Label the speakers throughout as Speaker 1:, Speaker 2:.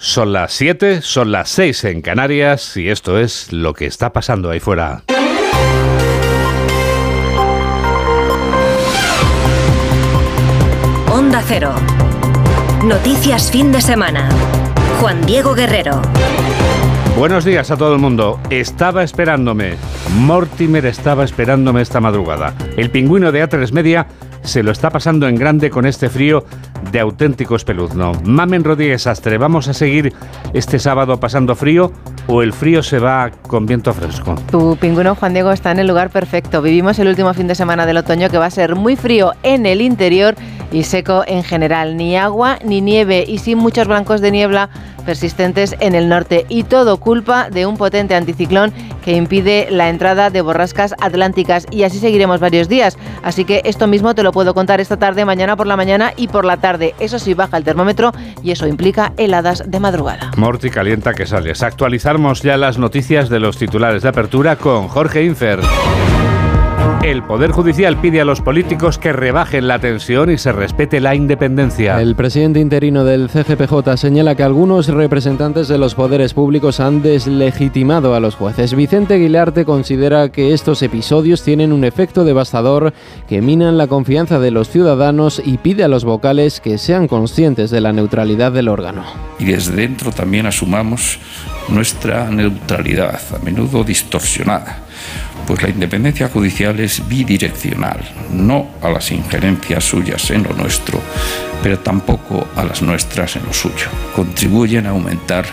Speaker 1: Son las 7, son las 6 en Canarias y esto es lo que está pasando ahí fuera.
Speaker 2: Onda Cero. Noticias fin de semana. Juan Diego Guerrero.
Speaker 1: Buenos días a todo el mundo. Estaba esperándome. Mortimer estaba esperándome esta madrugada. El pingüino de A3 Media se lo está pasando en grande con este frío de auténtico espeluzno. Mamen Rodríguez Astre, ¿vamos a seguir este sábado pasando frío o el frío se va con viento fresco?
Speaker 3: Tu pingüino Juan Diego está en el lugar perfecto. Vivimos el último fin de semana del otoño que va a ser muy frío en el interior y seco en general. Ni agua ni nieve y sin muchos blancos de niebla persistentes en el norte. Y todo culpa de un potente anticiclón que impide la entrada de borrascas atlánticas. Y así seguiremos varios días. Así que esto mismo te lo puedo contar esta tarde, mañana por la mañana y por la tarde. Eso sí, baja el termómetro y eso implica heladas de madrugada.
Speaker 1: Morti calienta que sales. Actualizamos ya las noticias de los titulares de apertura con Jorge Infer. El Poder Judicial pide a los políticos que rebajen la tensión y se respete la independencia.
Speaker 4: El presidente interino del CGPJ señala que algunos representantes de los poderes públicos han deslegitimado a los jueces. Vicente Aguilarte considera que estos episodios tienen un efecto devastador que minan la confianza de los ciudadanos y pide a los vocales que sean conscientes de la neutralidad del órgano.
Speaker 5: Y desde dentro también asumamos nuestra neutralidad, a menudo distorsionada pues la independencia judicial es bidireccional, no a las injerencias suyas en lo nuestro, pero tampoco a las nuestras en lo suyo. Contribuyen a aumentar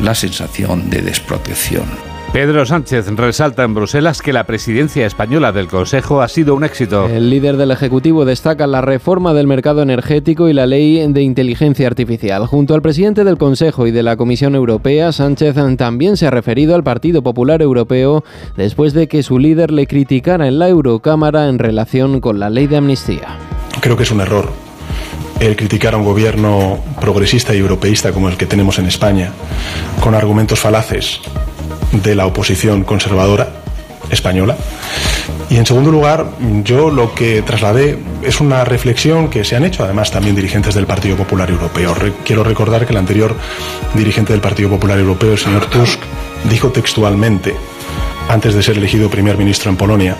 Speaker 5: la sensación de desprotección.
Speaker 1: Pedro Sánchez resalta en Bruselas que la presidencia española del Consejo ha sido un éxito.
Speaker 4: El líder del Ejecutivo destaca la reforma del mercado energético y la ley de inteligencia artificial. Junto al presidente del Consejo y de la Comisión Europea, Sánchez también se ha referido al Partido Popular Europeo después de que su líder le criticara en la Eurocámara en relación con la ley de amnistía.
Speaker 6: Creo que es un error el criticar a un gobierno progresista y europeísta como el que tenemos en España, con argumentos falaces de la oposición conservadora española. Y en segundo lugar, yo lo que trasladé es una reflexión que se han hecho además también dirigentes del Partido Popular Europeo. quiero recordar que el anterior dirigente del Partido Popular Europeo, el señor Tusk, dijo textualmente, antes de ser elegido primer ministro en Polonia,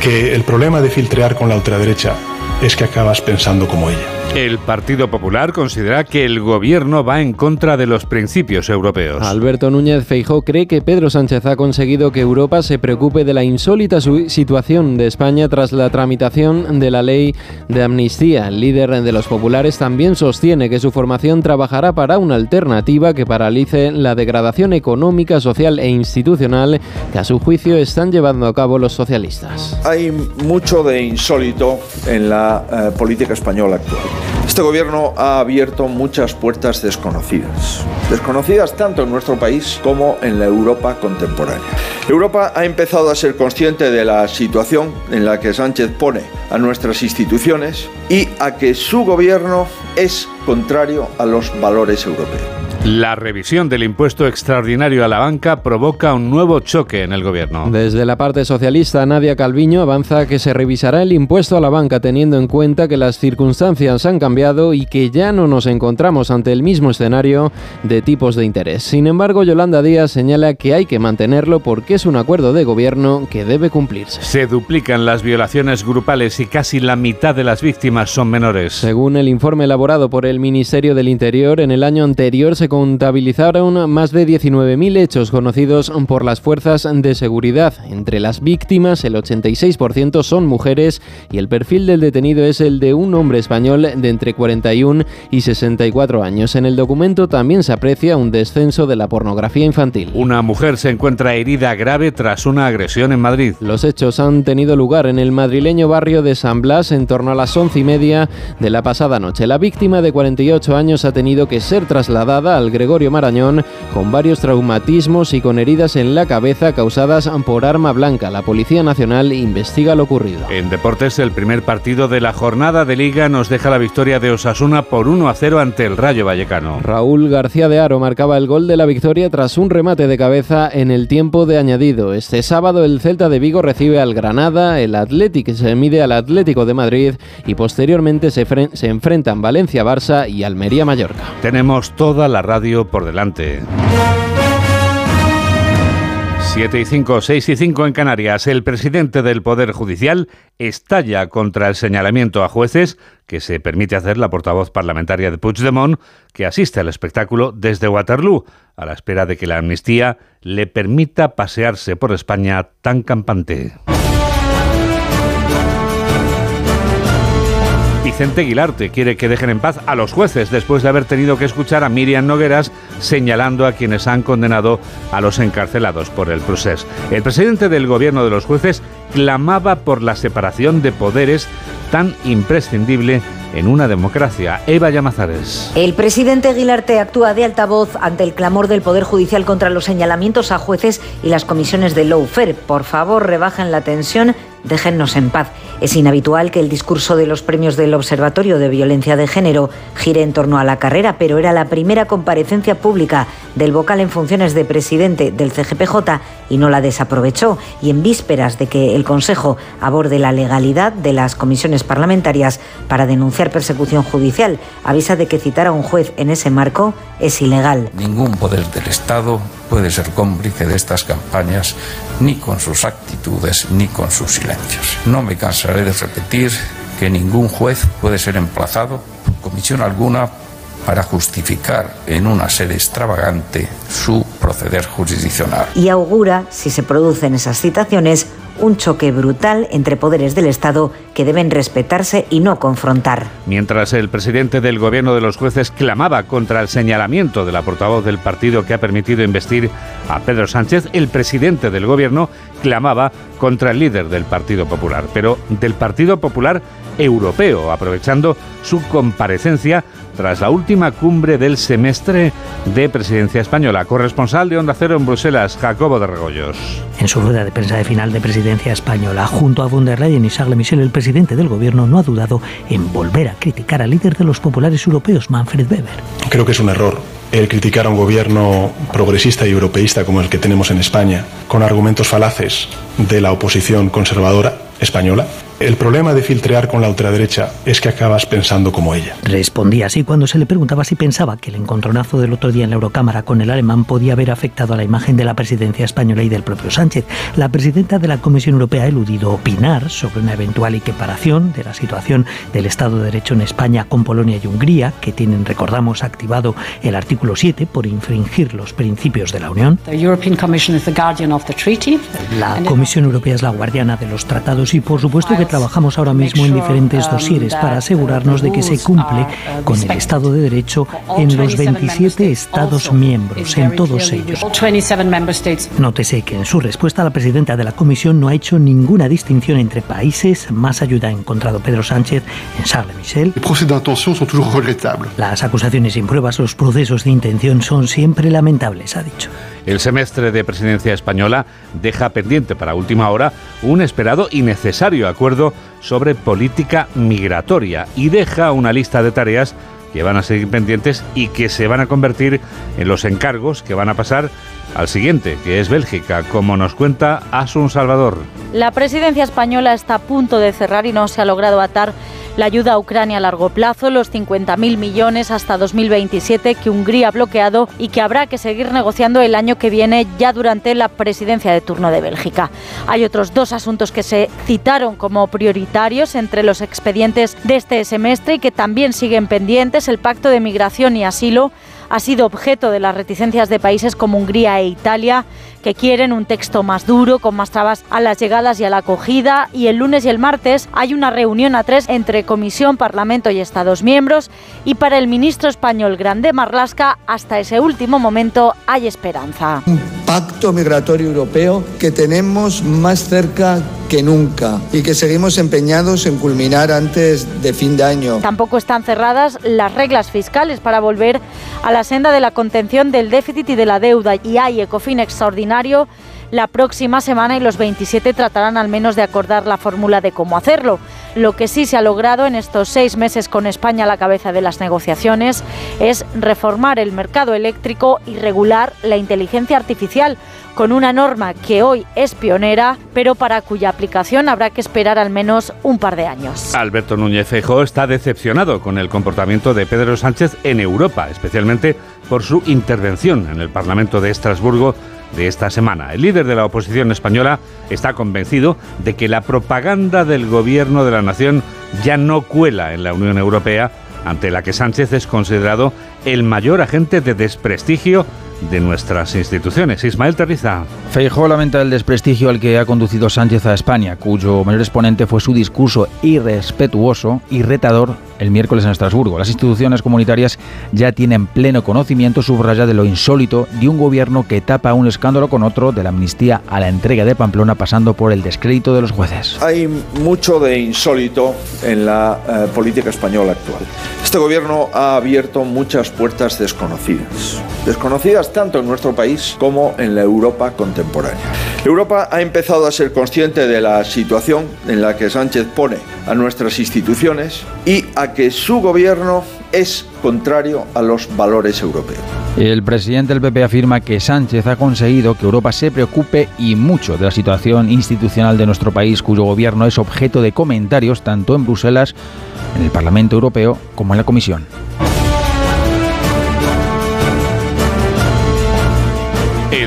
Speaker 6: que el problema de filtrear con la ultraderecha es que acabas pensando como ella.
Speaker 1: El Partido Popular considera que el gobierno va en contra de los principios europeos.
Speaker 4: Alberto Núñez Feijó cree que Pedro Sánchez ha conseguido que Europa se preocupe de la insólita situación de España tras la tramitación de la ley de amnistía. El líder de los populares también sostiene que su formación trabajará para una alternativa que paralice la degradación económica, social e institucional que a su juicio están llevando a cabo los socialistas.
Speaker 7: Hay mucho de insólito en la eh, política española actual. Este gobierno ha abierto muchas puertas desconocidas, desconocidas tanto en nuestro país como en la Europa contemporánea. Europa ha empezado a ser consciente de la situación en la que Sánchez pone a nuestras instituciones y a que su gobierno es contrario a los valores europeos.
Speaker 1: La revisión del impuesto extraordinario a la banca provoca un nuevo choque en el gobierno.
Speaker 4: Desde la parte socialista, Nadia Calviño avanza que se revisará el impuesto a la banca teniendo en cuenta que las circunstancias han cambiado y que ya no nos encontramos ante el mismo escenario de tipos de interés. Sin embargo, Yolanda Díaz señala que hay que mantenerlo porque es un acuerdo de gobierno que debe cumplirse.
Speaker 1: Se duplican las violaciones grupales y casi la mitad de las víctimas son menores.
Speaker 4: Según el informe elaborado por el Ministerio del Interior, en el año anterior se contabilizaron más de 19.000 hechos conocidos por las fuerzas de seguridad. Entre las víctimas, el 86% son mujeres y el perfil del detenido es el de un hombre español de entre 41 y 64 años. En el documento también se aprecia un descenso de la pornografía infantil.
Speaker 1: Una mujer se encuentra herida grave tras una agresión en Madrid.
Speaker 4: Los hechos han tenido lugar en el madrileño barrio de San Blas en torno a las once y media de la pasada noche. La víctima de 48 años ha tenido que ser trasladada al Gregorio Marañón con varios traumatismos y con heridas en la cabeza causadas por arma blanca. La Policía Nacional investiga lo ocurrido.
Speaker 1: En deportes, el primer partido de la jornada de liga nos deja la victoria de Osasuna por 1 a 0 ante el Rayo Vallecano.
Speaker 4: Raúl García de Aro marcaba el gol de la victoria tras un remate de cabeza en el tiempo de añadido. Este sábado el Celta de Vigo recibe al Granada, el Atlético se mide al Atlético de Madrid y posteriormente se, se enfrentan Valencia-Barça y Almería-Mallorca.
Speaker 1: Tenemos toda la radio por delante. 7 y 5, 6 y 5 en Canarias. El presidente del Poder Judicial estalla contra el señalamiento a jueces que se permite hacer la portavoz parlamentaria de Puigdemont, que asiste al espectáculo desde Waterloo, a la espera de que la amnistía le permita pasearse por España tan campante. Vicente Aguilarte quiere que dejen en paz a los jueces después de haber tenido que escuchar a Miriam Nogueras señalando a quienes han condenado a los encarcelados por el proceso. El presidente del gobierno de los jueces clamaba por la separación de poderes tan imprescindible en una democracia. Eva Llamazares.
Speaker 8: El presidente Aguilarte actúa de altavoz ante el clamor del Poder Judicial contra los señalamientos a jueces y las comisiones de lawfare. Por favor, rebajen la tensión déjennos en paz. Es inhabitual que el discurso de los premios del Observatorio de Violencia de Género gire en torno a la carrera, pero era la primera comparecencia pública del vocal en funciones de presidente del CGPJ y no la desaprovechó. Y en vísperas de que el Consejo aborde la legalidad de las comisiones parlamentarias para denunciar persecución judicial, avisa de que citar a un juez en ese marco es ilegal.
Speaker 5: Ningún poder del Estado puede ser cómplice de estas campañas ni con sus actitudes ni con sus silencios. No me cansaré de repetir que ningún juez puede ser emplazado por comisión alguna para justificar en una sede extravagante su proceder jurisdiccional.
Speaker 8: Y augura, si se producen esas citaciones, un choque brutal entre poderes del Estado que deben respetarse y no confrontar.
Speaker 1: Mientras el presidente del gobierno de los jueces clamaba contra el señalamiento de la portavoz del partido que ha permitido investir a Pedro Sánchez, el presidente del gobierno clamaba contra el líder del Partido Popular, pero del Partido Popular Europeo, aprovechando su comparecencia tras la última cumbre del semestre de presidencia española. Corresponsal de Onda Cero en Bruselas, Jacobo de Regoyos.
Speaker 9: En su rueda de prensa de final de presidencia española, junto a von der Leyen y Charles Michel, el presidente del gobierno no ha dudado en volver a criticar al líder de los populares europeos, Manfred Weber.
Speaker 6: Creo que es un error el criticar a un gobierno progresista y europeísta como el que tenemos en España, con argumentos falaces de la oposición conservadora española. El problema de filtrear con la ultraderecha es que acabas pensando como ella.
Speaker 9: Respondía así cuando se le preguntaba si pensaba que el encontronazo del otro día en la Eurocámara con el alemán podía haber afectado a la imagen de la presidencia española y del propio Sánchez. La presidenta de la Comisión Europea ha eludido opinar sobre una eventual equiparación de la situación del Estado de Derecho en España con Polonia y Hungría, que tienen, recordamos, activado el artículo 7 por infringir los principios de la Unión. La Comisión Europea es la guardiana de los tratados y, por supuesto, que trabajamos ahora mismo en diferentes dosieres para asegurarnos de que se cumple con el Estado de Derecho en los 27 Estados miembros, en todos ellos. Nótese que en su respuesta la presidenta de la Comisión no ha hecho ninguna distinción entre países. Más ayuda ha encontrado Pedro Sánchez en Charles Michel. Las acusaciones sin pruebas, los procesos de intención son siempre lamentables, ha dicho.
Speaker 1: El semestre de presidencia española deja pendiente para última hora un esperado y necesario acuerdo sobre política migratoria y deja una lista de tareas que van a seguir pendientes y que se van a convertir en los encargos que van a pasar al siguiente, que es Bélgica, como nos cuenta Asun Salvador.
Speaker 10: La presidencia española está a punto de cerrar y no se ha logrado atar la ayuda a Ucrania a largo plazo, los 50.000 millones hasta 2027 que Hungría ha bloqueado y que habrá que seguir negociando el año que viene ya durante la presidencia de turno de Bélgica. Hay otros dos asuntos que se citaron como prioritarios entre los expedientes de este semestre y que también siguen pendientes, el Pacto de Migración y Asilo ha sido objeto de las reticencias de países como Hungría e Italia, que quieren un texto más duro, con más trabas a las llegadas y a la acogida. Y el lunes y el martes hay una reunión a tres entre Comisión, Parlamento y Estados miembros. Y para el ministro español Grande Marlasca, hasta ese último momento hay esperanza.
Speaker 11: Un pacto migratorio europeo que tenemos más cerca que nunca y que seguimos empeñados en culminar antes de fin de año.
Speaker 10: Tampoco están cerradas las reglas fiscales para volver a la senda de la contención del déficit y de la deuda y hay ECOFIN extraordinario la próxima semana y los 27 tratarán al menos de acordar la fórmula de cómo hacerlo. Lo que sí se ha logrado en estos seis meses con España a la cabeza de las negociaciones es reformar el mercado eléctrico y regular la inteligencia artificial con una norma que hoy es pionera, pero para cuya aplicación habrá que esperar al menos un par de años.
Speaker 1: Alberto Núñez Feijóo está decepcionado con el comportamiento de Pedro Sánchez en Europa, especialmente por su intervención en el Parlamento de Estrasburgo de esta semana. El líder de la oposición española está convencido de que la propaganda del gobierno de la nación ya no cuela en la Unión Europea, ante la que Sánchez es considerado el mayor agente de desprestigio de nuestras instituciones. Ismael Terriza.
Speaker 12: Feijó lamenta el desprestigio al que ha conducido Sánchez a España, cuyo mayor exponente fue su discurso irrespetuoso y retador el miércoles en Estrasburgo. Las instituciones comunitarias ya tienen pleno conocimiento, subraya, de lo insólito de un gobierno que tapa un escándalo con otro, de la amnistía a la entrega de Pamplona, pasando por el descrédito de los jueces.
Speaker 7: Hay mucho de insólito en la eh, política española actual. Este gobierno ha abierto muchas puertas desconocidas. Desconocidas tanto en nuestro país como en la Europa contemporánea. Europa ha empezado a ser consciente de la situación en la que Sánchez pone a nuestras instituciones y a que su gobierno es contrario a los valores europeos.
Speaker 12: El presidente del PP afirma que Sánchez ha conseguido que Europa se preocupe y mucho de la situación institucional de nuestro país, cuyo gobierno es objeto de comentarios tanto en Bruselas, en el Parlamento Europeo, como en la Comisión.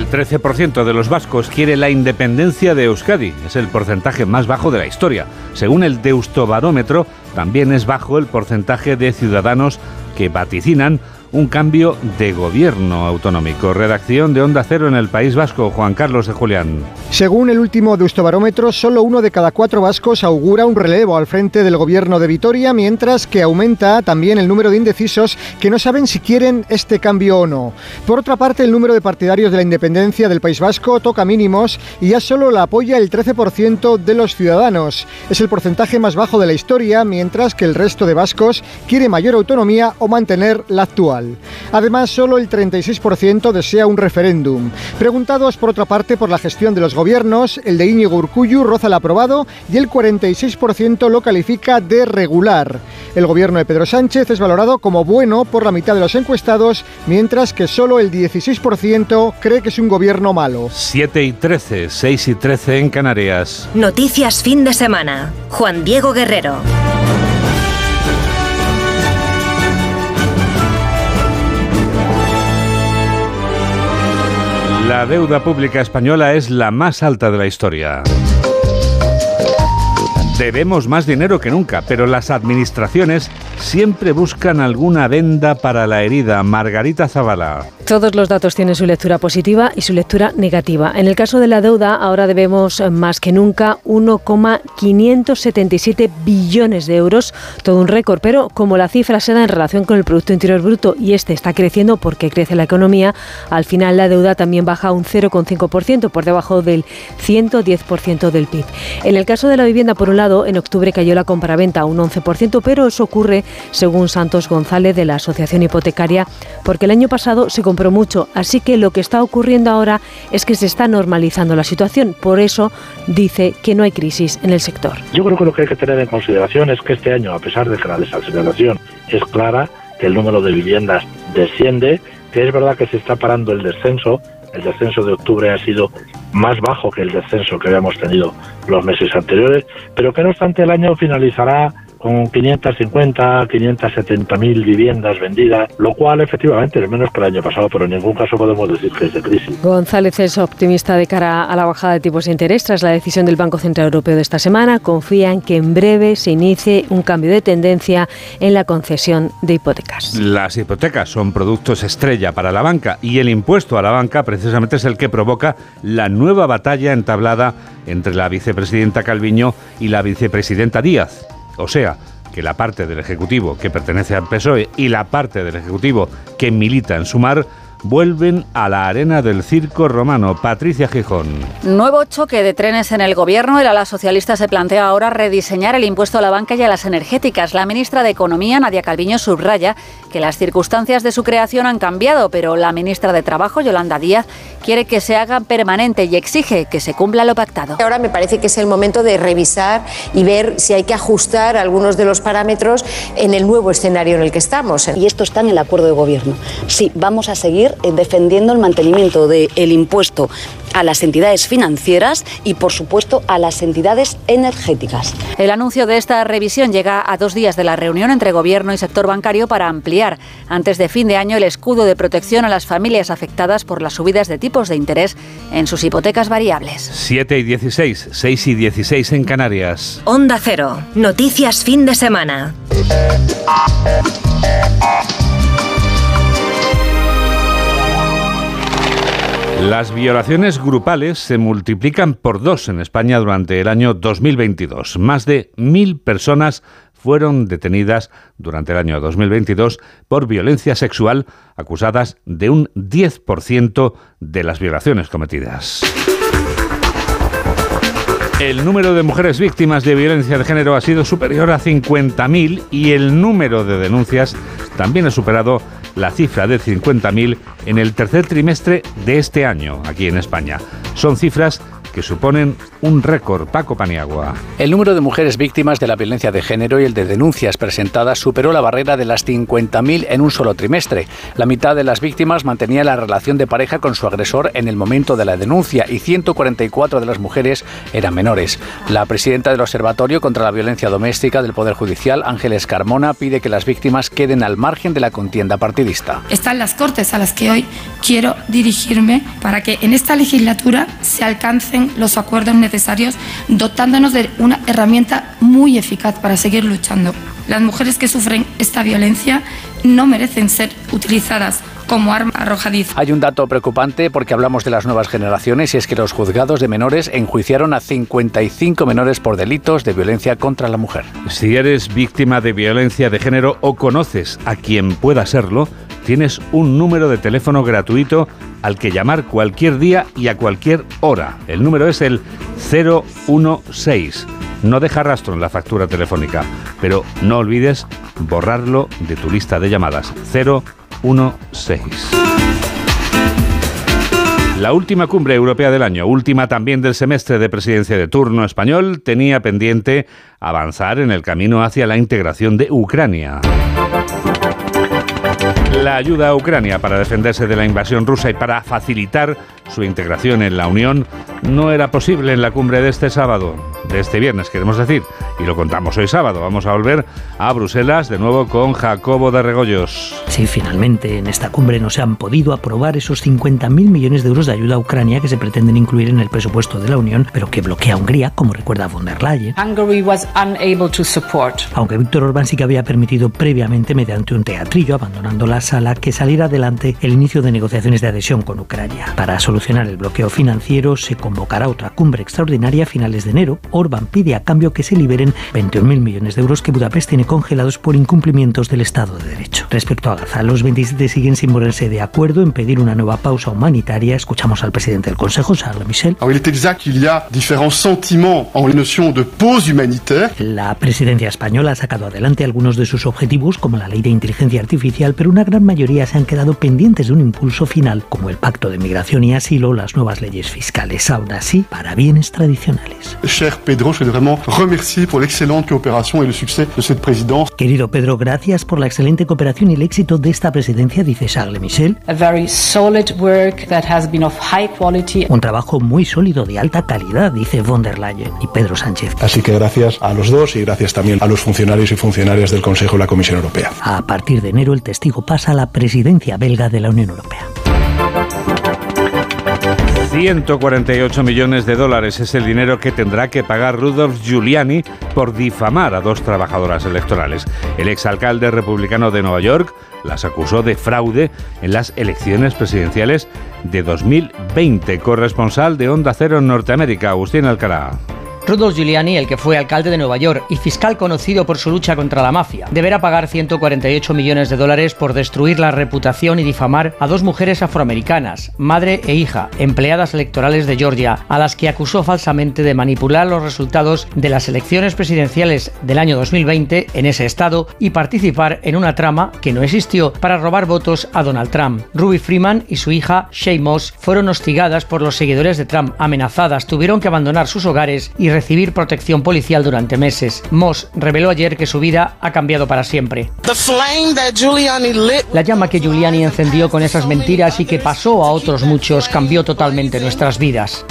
Speaker 1: El 13% de los vascos quiere la independencia de Euskadi. Es el porcentaje más bajo de la historia. Según el Deustobarómetro, también es bajo el porcentaje de ciudadanos que vaticinan un cambio de gobierno autonómico. Redacción de Onda Cero en el País Vasco, Juan Carlos de Julián.
Speaker 13: Según el último Deustobarómetro, solo uno de cada cuatro vascos augura un relevo al frente del gobierno de Vitoria, mientras que aumenta también el número de indecisos que no saben si quieren este cambio o no. Por otra parte, el número de partidarios de la independencia del País Vasco toca mínimos y ya solo la apoya el 13% de los ciudadanos. Es el porcentaje más bajo de la historia, mientras que el resto de vascos quiere mayor autonomía o mantener la actual. Además, solo el 36% desea un referéndum. Preguntados, por otra parte, por la gestión de los gobiernos, el de Íñigo Urcuyu roza el aprobado y el 46% lo califica de regular. El gobierno de Pedro Sánchez es valorado como bueno por la mitad de los encuestados, mientras que solo el 16% cree que es un gobierno malo.
Speaker 1: 7 y 13, 6 y 13 en Canarias.
Speaker 2: Noticias fin de semana. Juan Diego Guerrero.
Speaker 1: La deuda pública española es la más alta de la historia. Debemos más dinero que nunca, pero las administraciones siempre buscan alguna venda para la herida. Margarita Zavala.
Speaker 14: Todos los datos tienen su lectura positiva y su lectura negativa. En el caso de la deuda, ahora debemos más que nunca 1,577 billones de euros, todo un récord, pero como la cifra se da en relación con el Producto Interior Bruto y este está creciendo porque crece la economía, al final la deuda también baja un 0,5% por debajo del 110% del PIB. En el caso de la vivienda, por un lado, en octubre cayó la compraventa un 11%, pero eso ocurre, según Santos González de la Asociación Hipotecaria, porque el año pasado se compró mucho. Así que lo que está ocurriendo ahora es que se está normalizando la situación. Por eso dice que no hay crisis en el sector.
Speaker 15: Yo creo que lo que hay que tener en consideración es que este año, a pesar de que la desaceleración es clara, que el número de viviendas desciende, que es verdad que se está parando el descenso, el descenso de octubre ha sido más bajo que el descenso que habíamos tenido los meses anteriores, pero que no obstante el año finalizará con 550, 570 mil viviendas vendidas, lo cual efectivamente es menos que el año pasado, pero en ningún caso podemos decir que es de crisis.
Speaker 14: González es optimista de cara a la bajada de tipos de interés tras la decisión del Banco Central Europeo de esta semana. Confía en que en breve se inicie un cambio de tendencia en la concesión de hipotecas.
Speaker 1: Las hipotecas son productos estrella para la banca y el impuesto a la banca precisamente es el que provoca la nueva batalla entablada entre la vicepresidenta Calviño y la vicepresidenta Díaz. O sea, que la parte del Ejecutivo que pertenece al PSOE y la parte del Ejecutivo que milita en Sumar vuelven a la arena del circo romano. Patricia Gijón.
Speaker 16: Nuevo choque de trenes en el gobierno. El ala socialista se plantea ahora rediseñar el impuesto a la banca y a las energéticas. La ministra de Economía, Nadia Calviño, subraya que las circunstancias de su creación han cambiado, pero la ministra de Trabajo, Yolanda Díaz, quiere que se haga permanente y exige que se cumpla lo pactado.
Speaker 17: Ahora me parece que es el momento de revisar y ver si hay que ajustar algunos de los parámetros en el nuevo escenario en el que estamos.
Speaker 18: Y esto está en el acuerdo de gobierno. Sí, vamos a seguir eh, defendiendo el mantenimiento del impuesto a las entidades financieras y, por supuesto, a las entidades energéticas.
Speaker 16: El anuncio de esta revisión llega a dos días de la reunión entre Gobierno y sector bancario para ampliar antes de fin de año el escudo de protección a las familias afectadas por las subidas de tipos de interés en sus hipotecas variables.
Speaker 1: 7 y 16, 6 y 16 en Canarias.
Speaker 2: Onda Cero, noticias fin de semana.
Speaker 1: Las violaciones grupales se multiplican por dos en España durante el año 2022. Más de mil personas fueron detenidas durante el año 2022 por violencia sexual, acusadas de un 10% de las violaciones cometidas. El número de mujeres víctimas de violencia de género ha sido superior a 50.000 y el número de denuncias también ha superado la cifra de 50.000 en el tercer trimestre de este año aquí en España. Son cifras que suponen un récord. Paco Paniagua.
Speaker 19: El número de mujeres víctimas de la violencia de género y el de denuncias presentadas superó la barrera de las 50.000 en un solo trimestre. La mitad de las víctimas mantenía la relación de pareja con su agresor en el momento de la denuncia y 144 de las mujeres eran menores. La presidenta del Observatorio contra la Violencia Doméstica del Poder Judicial, Ángeles Carmona, pide que las víctimas queden al margen de la contienda partidista.
Speaker 20: Están las Cortes a las que hoy quiero dirigirme para que en esta legislatura se alcancen los acuerdos necesarios, dotándonos de una herramienta muy eficaz para seguir luchando. Las mujeres que sufren esta violencia no merecen ser utilizadas como arma arrojadiza.
Speaker 19: Hay un dato preocupante porque hablamos de las nuevas generaciones y es que los juzgados de menores enjuiciaron a 55 menores por delitos de violencia contra la mujer.
Speaker 1: Si eres víctima de violencia de género o conoces a quien pueda serlo, tienes un número de teléfono gratuito al que llamar cualquier día y a cualquier hora. El número es el 016. No deja rastro en la factura telefónica, pero no olvides borrarlo de tu lista de llamadas. 016. La última cumbre europea del año, última también del semestre de presidencia de turno español, tenía pendiente avanzar en el camino hacia la integración de Ucrania. La ayuda a Ucrania para defenderse de la invasión rusa y para facilitar su integración en la Unión no era posible en la cumbre de este sábado, de este viernes queremos decir, y lo contamos hoy sábado. Vamos a volver a Bruselas de nuevo con Jacobo de Regoyos.
Speaker 9: Sí, finalmente en esta cumbre no se han podido aprobar esos 50.000 millones de euros de ayuda a Ucrania que se pretenden incluir en el presupuesto de la Unión, pero que bloquea a Hungría, como recuerda von der Leyen. Aunque Víctor Orbán sí que había permitido previamente, mediante un teatrillo, abandonando la sala, que saliera adelante el inicio de negociaciones de adhesión con Ucrania. Para solucionar el bloqueo financiero se convocará otra cumbre extraordinaria a finales de enero. Orbán pide a cambio que se liberen 21.000 millones de euros que Budapest tiene congelados por incumplimientos del Estado de Derecho. Respecto a Gaza, los 27 siguen sin ponerse de acuerdo en pedir una nueva pausa humanitaria. Escuchamos al presidente del Consejo, Charles Michel.
Speaker 21: Alors, il est exact qu'il y a différents sentiments en la
Speaker 9: presidencia española ha sacado adelante algunos de sus objetivos, como la ley de inteligencia artificial, pero una gran mayoría se han quedado pendientes de un impulso final, como el pacto de migración y asilo las nuevas leyes fiscales. Aún así, para bienes tradicionales.
Speaker 21: Cher Pedro, je voudrais vraiment remercier pour l'excellente coopération et le succès de cette présidence.
Speaker 9: Querido Pedro, gracias por la excelente cooperación y el éxito de esta presidencia, dice Charles Michel.
Speaker 22: A very solid work that has been of high quality.
Speaker 9: Un trabajo muy sólido, de alta calidad, dice von der Leyen y Pedro Sánchez.
Speaker 6: Así que gracias a los dos y gracias también a los funcionarios y funcionarias del Consejo y la Comisión Europea.
Speaker 9: A partir de enero, el testigo pasa a la presidencia belga de la Unión Europea.
Speaker 1: 148 millones de dólares es el dinero que tendrá que pagar Rudolf Giuliani por difamar a dos trabajadoras electorales. El exalcalde republicano de Nueva York las acusó de fraude en las elecciones presidenciales de 2020. Corresponsal de Onda Cero en Norteamérica, Agustín Alcalá.
Speaker 23: Rudolf Giuliani, el que fue alcalde de Nueva York y fiscal conocido por su lucha contra la mafia, deberá pagar 148 millones de dólares por destruir la reputación y difamar a dos mujeres afroamericanas, madre e hija, empleadas electorales de Georgia, a las que acusó falsamente de manipular los resultados de las elecciones presidenciales del año 2020 en ese estado y participar en una trama que no existió para robar votos a Donald Trump. Ruby Freeman y su hija Shay Moss fueron hostigadas por los seguidores de Trump, amenazadas, tuvieron que abandonar sus hogares y recibir protección policial durante meses. Moss reveló ayer que su vida ha cambiado para siempre. La llama que Giuliani encendió con esas mentiras y que pasó a otros muchos cambió totalmente nuestras vidas.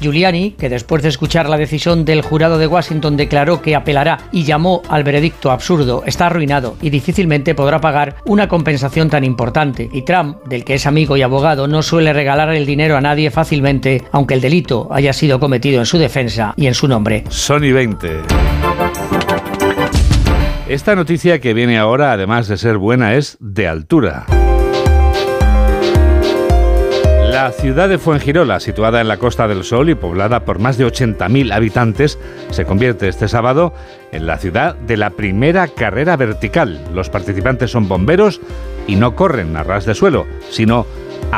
Speaker 23: Giuliani, que después de escuchar la decisión del jurado de Washington declaró que apelará y llamó al veredicto absurdo, está arruinado y difícilmente podrá pagar una compensación tan importante. Y Trump, del que es amigo y abogado, no suele regalar el dinero a nadie fácilmente, aunque el delito haya sido cometido en su defensa y en su nombre.
Speaker 1: Sony 20. Esta noticia que viene ahora, además de ser buena, es de altura. La ciudad de Fuengirola, situada en la Costa del Sol y poblada por más de 80.000 habitantes, se convierte este sábado en la ciudad de la primera carrera vertical. Los participantes son bomberos y no corren a ras de suelo, sino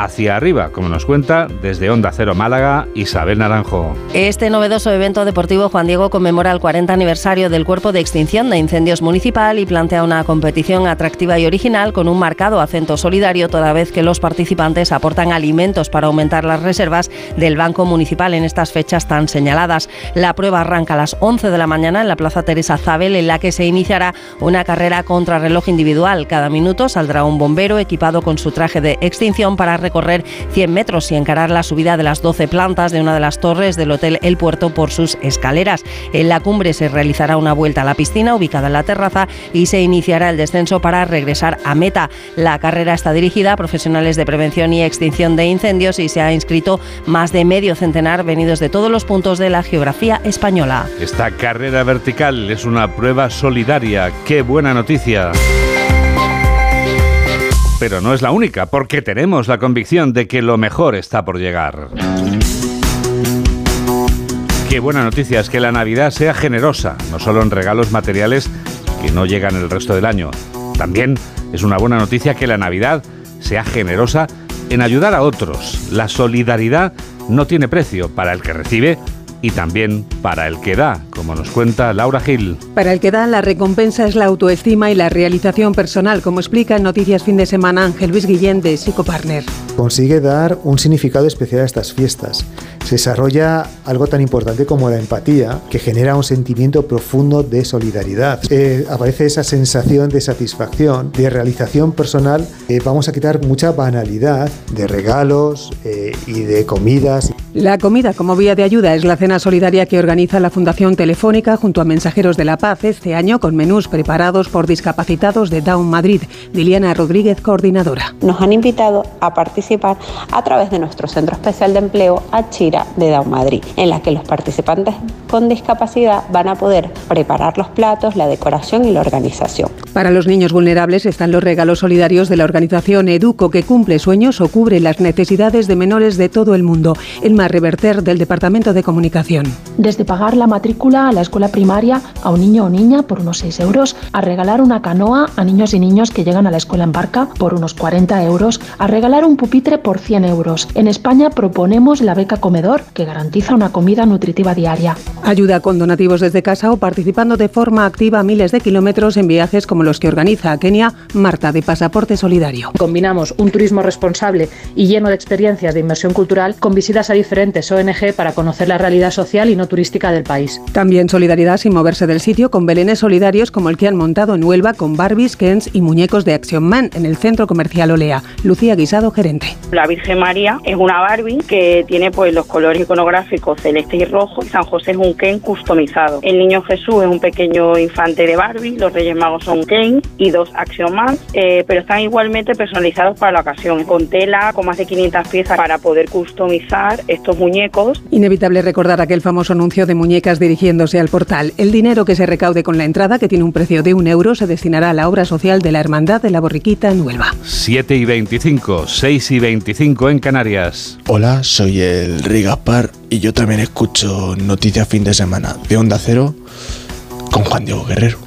Speaker 1: hacia arriba, como nos cuenta desde Onda Cero Málaga Isabel Naranjo.
Speaker 24: Este novedoso evento deportivo Juan Diego conmemora el 40 aniversario del Cuerpo de Extinción de Incendios Municipal y plantea una competición atractiva y original con un marcado acento solidario toda vez que los participantes aportan alimentos para aumentar las reservas del Banco Municipal en estas fechas tan señaladas. La prueba arranca a las 11 de la mañana en la Plaza Teresa Zabel en la que se iniciará una carrera contra reloj individual. Cada minuto saldrá un bombero equipado con su traje de extinción para recorrer 100 metros y encarar la subida de las 12 plantas de una de las torres del Hotel El Puerto por sus escaleras. En la cumbre se realizará una vuelta a la piscina ubicada en la terraza y se iniciará el descenso para regresar a meta. La carrera está dirigida a profesionales de prevención y extinción de incendios y se ha inscrito más de medio centenar venidos de todos los puntos de la geografía española.
Speaker 1: Esta carrera vertical es una prueba solidaria. ¡Qué buena noticia! Pero no es la única, porque tenemos la convicción de que lo mejor está por llegar. Qué buena noticia es que la Navidad sea generosa, no solo en regalos materiales que no llegan el resto del año. También es una buena noticia que la Navidad sea generosa en ayudar a otros. La solidaridad no tiene precio para el que recibe y también para el que da, como nos cuenta Laura Gil.
Speaker 25: Para el que da, la recompensa es la autoestima y la realización personal, como explica en Noticias Fin de Semana Ángel Luis Guillén de Psicopartner.
Speaker 26: Consigue dar un significado especial a estas fiestas. Se desarrolla algo tan importante como la empatía, que genera un sentimiento profundo de solidaridad. Eh, aparece esa sensación de satisfacción, de realización personal. Eh, vamos a quitar mucha banalidad de regalos eh, y de comidas.
Speaker 25: La comida como vía de ayuda es la cena solidaria que organiza la Fundación Telefónica junto a Mensajeros de la Paz este año con menús preparados por discapacitados de Down Madrid. Liliana Rodríguez, coordinadora.
Speaker 27: Nos han invitado a participar a través de nuestro Centro Especial de Empleo Achira de Down Madrid, en la que los participantes con discapacidad van a poder preparar los platos, la decoración y la organización.
Speaker 25: Para los niños vulnerables están los regalos solidarios de la organización Educo, que cumple sueños o cubre las necesidades de menores de todo el mundo. El más reverter del Departamento de Comunicación.
Speaker 28: Desde pagar la matrícula a la escuela primaria a un niño o niña por unos 6 euros, a regalar una canoa a niños y niños que llegan a la escuela en barca por unos 40 euros, a regalar un pupitre por 100 euros. En España proponemos la beca comedor, que garantiza una comida nutritiva diaria.
Speaker 25: Ayuda con donativos desde casa o participando de forma activa a miles de kilómetros en viajes como los que organiza a Kenia Marta de Pasaporte Solidario.
Speaker 28: Combinamos un turismo responsable y lleno de experiencias de inmersión cultural con visitas a diferentes ONG para conocer la realidad social y no turística del país.
Speaker 25: También solidaridad sin moverse del sitio con belenes solidarios como el que han montado en Huelva con Barbies, Kens y muñecos de Action Man en el centro comercial Olea. Lucía Guisado, gerente.
Speaker 29: La Virgen María es una Barbie que tiene pues los colores iconográficos celeste y rojo y San José es un Ken customizado. El niño Jesús es un pequeño infante de Barbie, los Reyes Magos son Ken y dos Action Man, eh, pero están igualmente personalizados para la ocasión, con tela, con más de 500 piezas para poder customizar estos muñecos.
Speaker 25: Inevitable recordar aquel famoso anuncio de muñecas dirigiéndose al portal. El dinero que se recaude con la entrada, que tiene un precio de un euro, se destinará a la obra social de la Hermandad de la Borriquita en Huelva.
Speaker 1: 7 y 25, 6 y y 25 en Canarias.
Speaker 30: Hola, soy el Rigaspar y yo también escucho Noticias Fin de Semana de Onda Cero con Juan Diego Guerrero.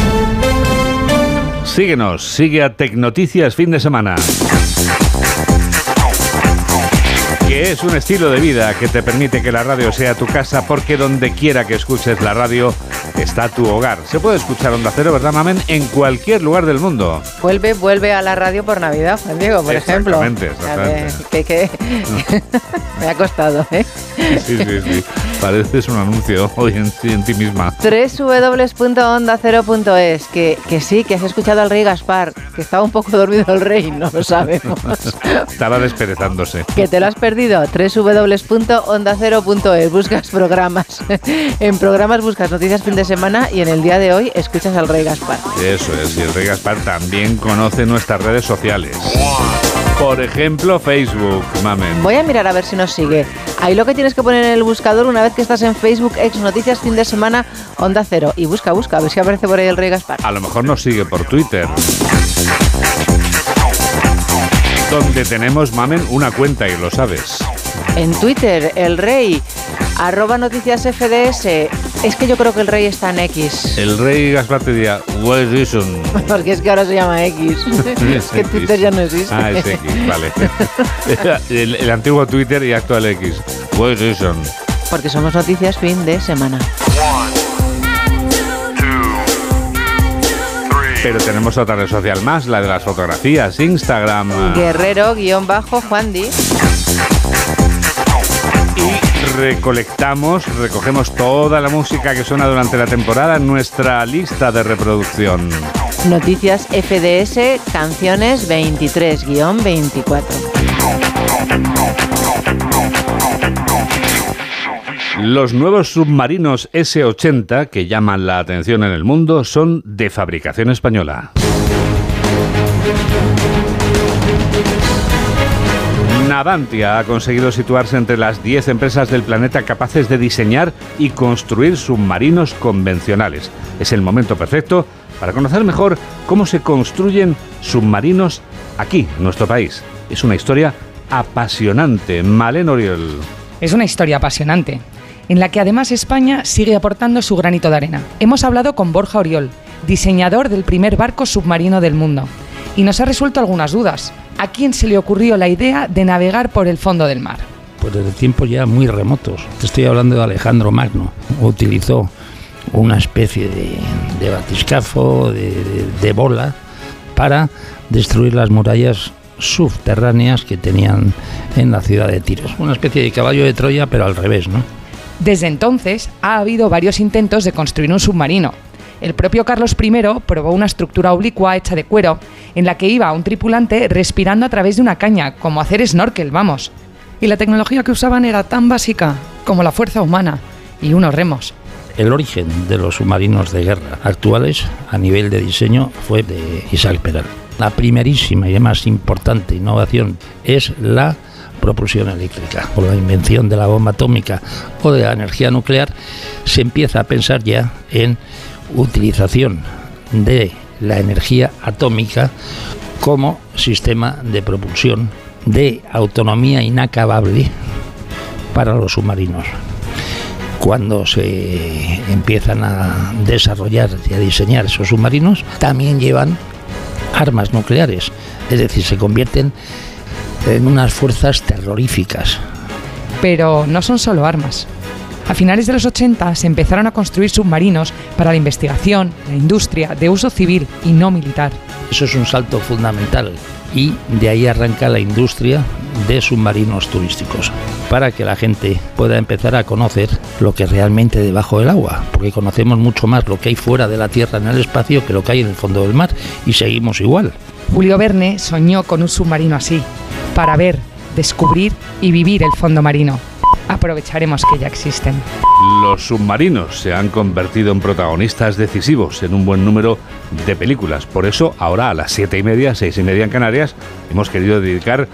Speaker 1: Síguenos, sigue a Tecnoticias fin de semana. Que es un estilo de vida que te permite que la radio sea tu casa porque donde quiera que escuches la radio está tu hogar. Se puede escuchar Onda Cero, ¿verdad, Mamen? En cualquier lugar del mundo.
Speaker 31: Vuelve, vuelve a la radio por Navidad, Juan Diego, por ejemplo.
Speaker 1: Exactamente,
Speaker 31: Que, que- Me ha costado, ¿eh?
Speaker 1: Sí, sí, sí. Pareces un anuncio hoy en, en ti misma.
Speaker 31: www.ondacero.es que, que sí, que has escuchado al rey Gaspar, que estaba un poco dormido el rey, no lo sabemos.
Speaker 1: Estaba desperezándose.
Speaker 31: que te lo has perdido, www.ondacero.es, buscas programas. en programas buscas noticias fin de semana y en el día de hoy escuchas al rey Gaspar.
Speaker 1: Eso es, y el Rey Gaspar también conoce nuestras redes sociales. Por ejemplo, Facebook, Mamen.
Speaker 31: Voy a mirar a ver si nos sigue. Ahí lo que tienes que poner en el buscador una vez que estás en Facebook, ex noticias fin de semana, onda cero. Y busca, busca, a ver si aparece por ahí el rey Gaspar.
Speaker 1: A lo mejor nos sigue por Twitter. Donde tenemos, Mamen, una cuenta y lo sabes.
Speaker 31: En Twitter, el rey, arroba noticias FDS. Es que yo creo que el rey está en X.
Speaker 1: El Rey Gaspar te diría, what reason?
Speaker 31: Porque es que ahora se llama X. es que Twitter ya no existe.
Speaker 1: Ah, es X, vale. el, el antiguo Twitter y actual X. What reason?
Speaker 31: Porque somos noticias fin de semana.
Speaker 1: Pero tenemos otra red social más, la de las fotografías, Instagram.
Speaker 31: Guerrero-Juan Di.
Speaker 1: recolectamos, recogemos toda la música que suena durante la temporada en nuestra lista de reproducción.
Speaker 31: Noticias FDS, canciones 23-24.
Speaker 1: Los nuevos submarinos S-80 que llaman la atención en el mundo son de fabricación española. Navantia ha conseguido situarse entre las 10 empresas del planeta capaces de diseñar y construir submarinos convencionales. Es el momento perfecto para conocer mejor cómo se construyen submarinos aquí, en nuestro país. Es una historia apasionante. Malen Oriol.
Speaker 32: Es una historia apasionante, en la que además España sigue aportando su granito de arena. Hemos hablado con Borja Oriol, diseñador del primer barco submarino del mundo, y nos ha resuelto algunas dudas. ¿A quién se le ocurrió la idea de navegar por el fondo del mar?
Speaker 33: Pues desde tiempos ya muy remotos. Te estoy hablando de Alejandro Magno. Utilizó una especie de, batiscafo, de, de- de bola, para destruir las murallas subterráneas que tenían en la ciudad de Tiros. Una especie de caballo de Troya, pero al revés, ¿no?
Speaker 32: Desde entonces ha habido varios intentos de construir un submarino. El propio Carlos I probó una estructura oblicua hecha de cuero, en la que iba un tripulante respirando a través de una caña, como hacer snorkel, vamos. Y la tecnología que usaban era tan básica como la fuerza humana y unos remos.
Speaker 33: El origen de los submarinos de guerra actuales a nivel de diseño fue de Isaac Peral. La primerísima y más importante innovación es la propulsión eléctrica. Con la invención de la bomba atómica o de la energía nuclear, se empieza a pensar ya en utilización de la energía atómica como sistema de propulsión de autonomía inacabable para los submarinos. Cuando se empiezan a desarrollar y a diseñar esos submarinos, también llevan armas nucleares, es decir, se convierten en unas fuerzas terroríficas.
Speaker 32: Pero no son solo armas. A finales de los 80 se empezaron a construir submarinos para la investigación, la industria, de uso civil y no militar.
Speaker 33: Eso es un salto fundamental y de ahí arranca la industria de submarinos turísticos para que la gente pueda empezar a conocer lo que realmente debajo del agua, porque conocemos mucho más lo que hay fuera de la Tierra en el espacio que lo que hay en el fondo del mar y seguimos igual.
Speaker 32: Julio Verne soñó con un submarino así, para ver, descubrir y vivir el fondo marino. Aprovecharemos que ya existen.
Speaker 1: Los submarinos se han convertido en protagonistas decisivos en un buen número de películas. Por eso, ahora a las siete y media, seis y media en Canarias, hemos querido dedicar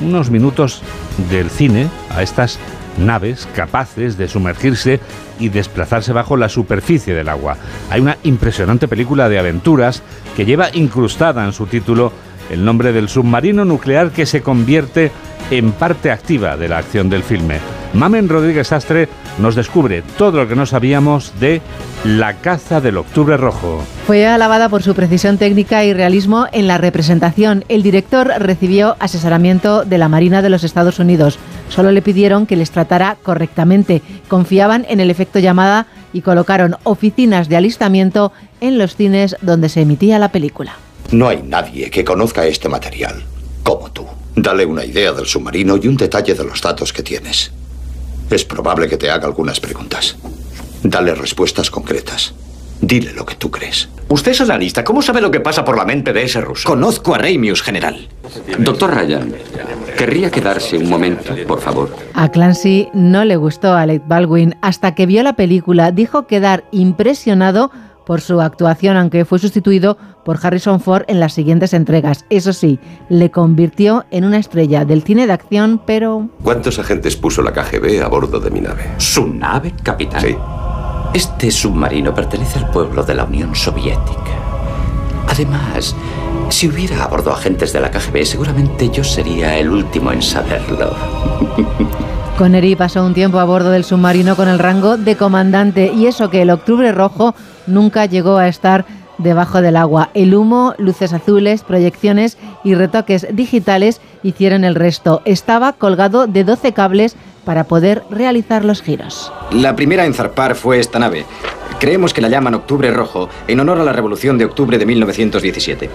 Speaker 1: unos minutos del cine a estas naves capaces de sumergirse y desplazarse bajo la superficie del agua. Hay una impresionante película de aventuras que lleva incrustada en su título el nombre del submarino nuclear que se convierte en parte activa de la acción del filme. Mamen Rodríguez Astre nos descubre todo lo que no sabíamos de La caza del Octubre Rojo.
Speaker 31: Fue alabada por su precisión técnica y realismo en la representación. El director recibió asesoramiento de la Marina de los Estados Unidos. Solo le pidieron que les tratara correctamente. Confiaban en el efecto llamada y colocaron oficinas de alistamiento en los cines donde se emitía la película.
Speaker 34: No hay nadie que conozca este material como tú. Dale una idea del submarino y un detalle de los datos que tienes. Es probable que te haga algunas preguntas. Dale respuestas concretas. Dile lo que tú crees.
Speaker 35: Usted es analista. ¿Cómo sabe lo que pasa por la mente de ese ruso?
Speaker 36: Conozco a Raimius, general.
Speaker 35: Doctor Ryan, querría quedarse un momento, por favor.
Speaker 31: A Clancy no le gustó a Alec Baldwin. Hasta que vio la película, dijo quedar impresionado por su actuación, aunque fue sustituido por Harrison Ford en las siguientes entregas. Eso sí, le convirtió en una estrella del cine de acción, pero...
Speaker 35: ¿Cuántos agentes puso la KGB a bordo de mi nave?
Speaker 36: ¿Su nave, capitán?
Speaker 35: Sí.
Speaker 36: Este submarino pertenece al pueblo de la Unión Soviética. Además, si hubiera a bordo agentes de la KGB, seguramente yo sería el último en saberlo.
Speaker 31: Connery pasó un tiempo a bordo del submarino con el rango de comandante y eso que el Octubre Rojo nunca llegó a estar debajo del agua. El humo, luces azules, proyecciones y retoques digitales hicieron el resto. Estaba colgado de 12 cables para poder realizar los giros.
Speaker 36: La primera en zarpar fue esta nave. Creemos que la llaman Octubre Rojo en honor a la Revolución de Octubre de 1917.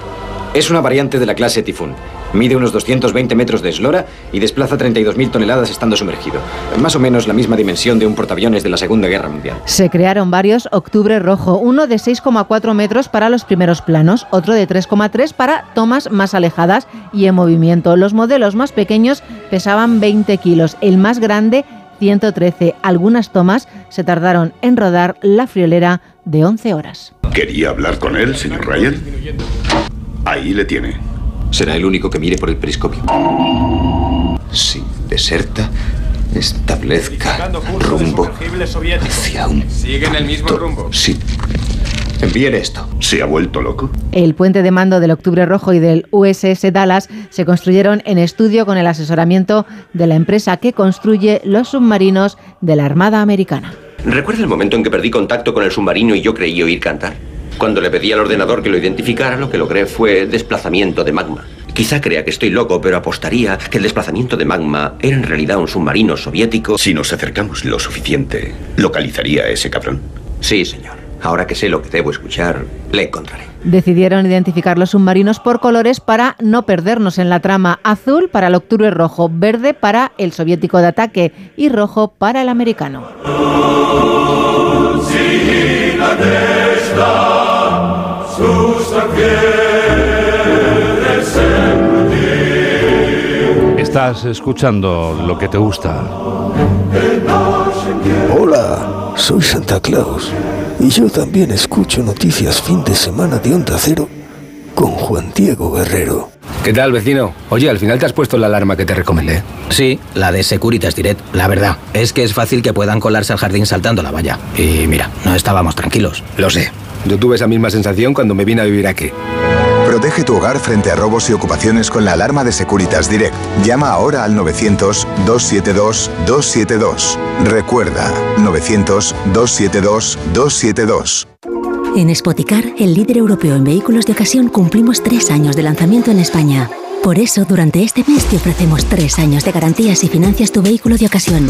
Speaker 36: Es una variante de la clase Tifún. Mide unos 220 metros de eslora y desplaza 32.000 toneladas estando sumergido. Más o menos la misma dimensión de un portaaviones de la Segunda Guerra Mundial.
Speaker 31: Se crearon varios Octubre Rojo, uno de 6,4 metros para los primeros planos, otro de 3,3 para tomas más alejadas y en movimiento. Los modelos más pequeños pesaban 20 kilos, el más grande 113. Algunas tomas se tardaron en rodar la friolera de 11 horas.
Speaker 35: ¿Quería hablar con él, señor Ryan? Ahí le tiene.
Speaker 36: Será el único que mire por el periscopio.
Speaker 35: Sí, deserta, establezca rumbo hacia un...
Speaker 36: ¿Siguen el mismo rumbo?
Speaker 35: Sí. Envíen esto. ¿Se ha vuelto loco?
Speaker 31: El puente de mando del Octubre Rojo y del USS Dallas se construyeron en estudio con el asesoramiento de la empresa que construye los submarinos de la Armada Americana.
Speaker 35: ¿Recuerda el momento en que perdí contacto con el submarino y yo creí oír cantar? Cuando le pedí al ordenador que lo identificara, lo que logré fue desplazamiento de magma. Quizá crea que estoy loco, pero apostaría que el desplazamiento de magma era en realidad un submarino soviético. Si nos acercamos lo suficiente, ¿localizaría a ese cabrón? Sí, señor. Ahora que sé lo que debo escuchar, le encontraré.
Speaker 31: Decidieron identificar los submarinos por colores para no perdernos en la trama. Azul para el octubre rojo, verde para el soviético de ataque y rojo para el americano.
Speaker 1: Estás escuchando lo que te gusta.
Speaker 37: Hola, soy Santa Claus y yo también escucho noticias fin de semana de Onda Cero
Speaker 38: con Juan Diego Guerrero.
Speaker 39: ¿Qué tal, vecino? Oye, al final te has puesto la alarma que te recomendé.
Speaker 40: Sí, la de Securitas Direct. La verdad, es que es fácil que puedan colarse al jardín saltando la valla. Y mira, no estábamos tranquilos.
Speaker 39: Lo sé. Yo tuve esa misma sensación cuando me vine a vivir aquí.
Speaker 41: Protege tu hogar frente a robos y ocupaciones con la alarma de Securitas Direct. Llama ahora al 900-272-272. Recuerda, 900-272-272.
Speaker 42: En Spoticar, el líder europeo en vehículos de ocasión, cumplimos tres años de lanzamiento en España. Por eso, durante este mes te ofrecemos tres años de garantías y financias tu vehículo de ocasión.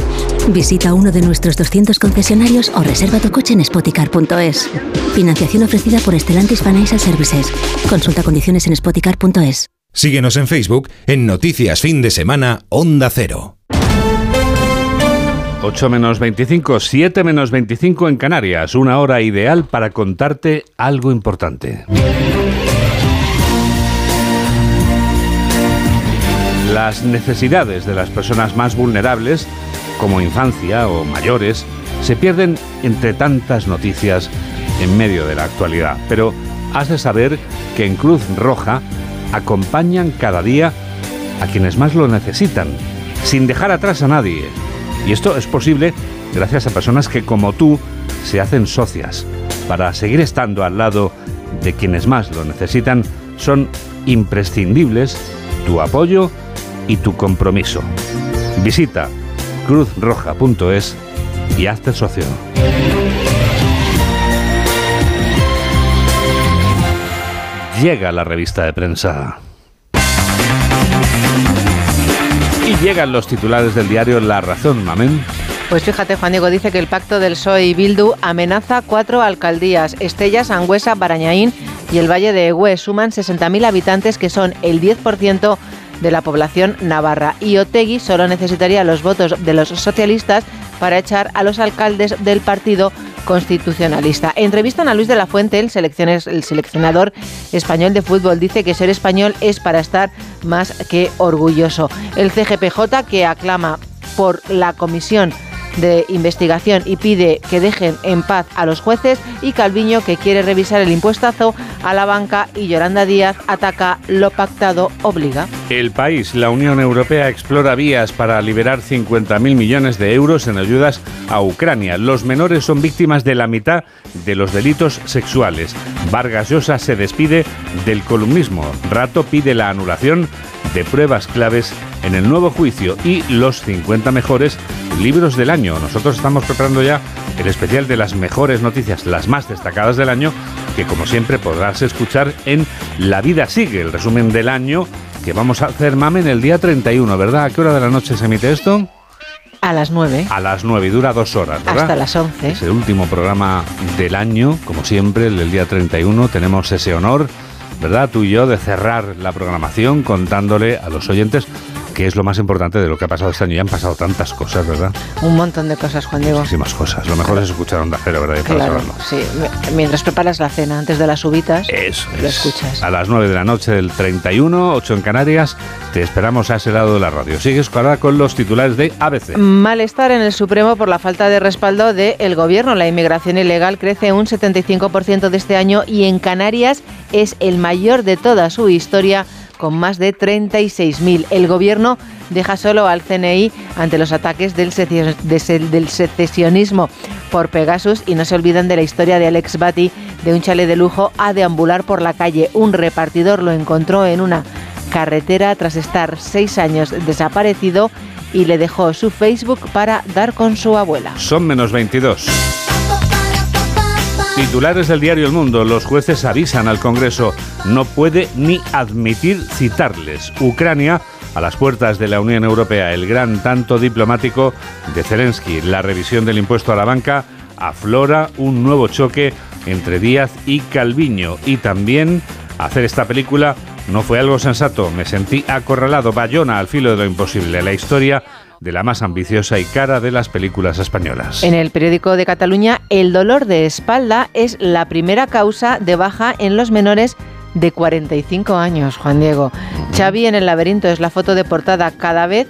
Speaker 42: Visita uno de nuestros 200 concesionarios o reserva tu coche en spoticar.es. Financiación ofrecida por Stellantis Financial Services. Consulta condiciones en spoticar.es.
Speaker 43: Síguenos en Facebook en Noticias Fin de Semana Onda Cero.
Speaker 1: 8 menos 25, 7 menos 25 en Canarias, una hora ideal para contarte algo importante. Las necesidades de las personas más vulnerables, como infancia o mayores, se pierden entre tantas noticias en medio de la actualidad. Pero has de saber que en Cruz Roja acompañan cada día a quienes más lo necesitan, sin dejar atrás a nadie. Y esto es posible gracias a personas que como tú se hacen socias. Para seguir estando al lado de quienes más lo necesitan, son imprescindibles tu apoyo y tu compromiso. Visita cruzroja.es y hazte socio. Llega la revista de prensa. Y llegan los titulares del diario La Razón, Mamén.
Speaker 31: Pues fíjate, Juan Diego dice que el pacto del PSOE y Bildu amenaza cuatro alcaldías, Estella, Sangüesa, Barañaín y el Valle de Egüe. Suman 60.000 habitantes que son el 10% de la población navarra. Y Otegui solo necesitaría los votos de los socialistas para echar a los alcaldes del partido constitucionalista. Entrevistan a Luis de la Fuente, el, el seleccionador español de fútbol. Dice que ser español es para estar más que orgulloso. El CGPJ, que aclama por la comisión de investigación y pide que dejen en paz a los jueces y Calviño que quiere revisar el impuestazo a la banca y Yolanda Díaz ataca lo pactado obliga.
Speaker 1: El país, la Unión Europea explora vías para liberar 50.000 millones de euros en ayudas a Ucrania. Los menores son víctimas de la mitad de los delitos sexuales. Vargas Llosa se despide del columnismo. Rato pide la anulación de pruebas claves en el nuevo juicio y los 50 mejores libros del año. Nosotros estamos preparando ya el especial de las mejores noticias, las más destacadas del año, que como siempre podrás escuchar en La vida sigue, el resumen del año que vamos a hacer, Mamen, el día 31, ¿verdad? ¿A qué hora de la noche se emite esto?
Speaker 31: A las 9.
Speaker 1: A las 9 y dura dos horas, ¿verdad?
Speaker 31: Hasta las 11.
Speaker 1: Es el último programa del año, como siempre, el del día 31. Tenemos ese honor, ¿verdad? Tú y yo, de cerrar la programación contándole a los oyentes que es lo más importante de lo que ha pasado este año. Ya han pasado tantas cosas, ¿verdad?
Speaker 31: Un montón de cosas, Juan Diego.
Speaker 1: Muchísimas cosas. Lo mejor es escuchar Onda Cero, ¿verdad?
Speaker 31: Claro, sí. Mientras preparas la cena, antes de las subitas,
Speaker 1: Eso
Speaker 31: lo escuchas.
Speaker 1: A las 9 de la noche del 31, 8 en Canarias, te esperamos a ese lado de la radio. Sigues ahora con los titulares de ABC.
Speaker 31: Malestar en el Supremo por la falta de respaldo del gobierno. La inmigración ilegal crece un 75% de este año y en Canarias es el mayor de toda su historia con más de 36.000. El gobierno deja solo al CNI ante los ataques del, secesionismo por Pegasus y no se olvidan de la historia de Alex Batty de un chale de lujo a deambular por la calle. Un repartidor lo encontró en una carretera tras estar seis años desaparecido y le dejó su Facebook para dar con su abuela.
Speaker 1: Son menos 22. Titulares del diario El Mundo. Los jueces avisan al Congreso. No puede ni admitir citarles. Ucrania a las puertas de la Unión Europea. El gran tanto diplomático de Zelensky. La revisión del impuesto a la banca aflora un nuevo choque entre Díaz y Calviño. Y también hacer esta película no fue algo sensato. Me sentí acorralado. Bayona al filo de lo imposible. La historia de la más ambiciosa y cara de las películas españolas.
Speaker 31: En el periódico de Cataluña, el dolor de espalda es la primera causa de baja en los menores de 45 años, Juan Diego. Xavi en el laberinto es la foto de portada cada vez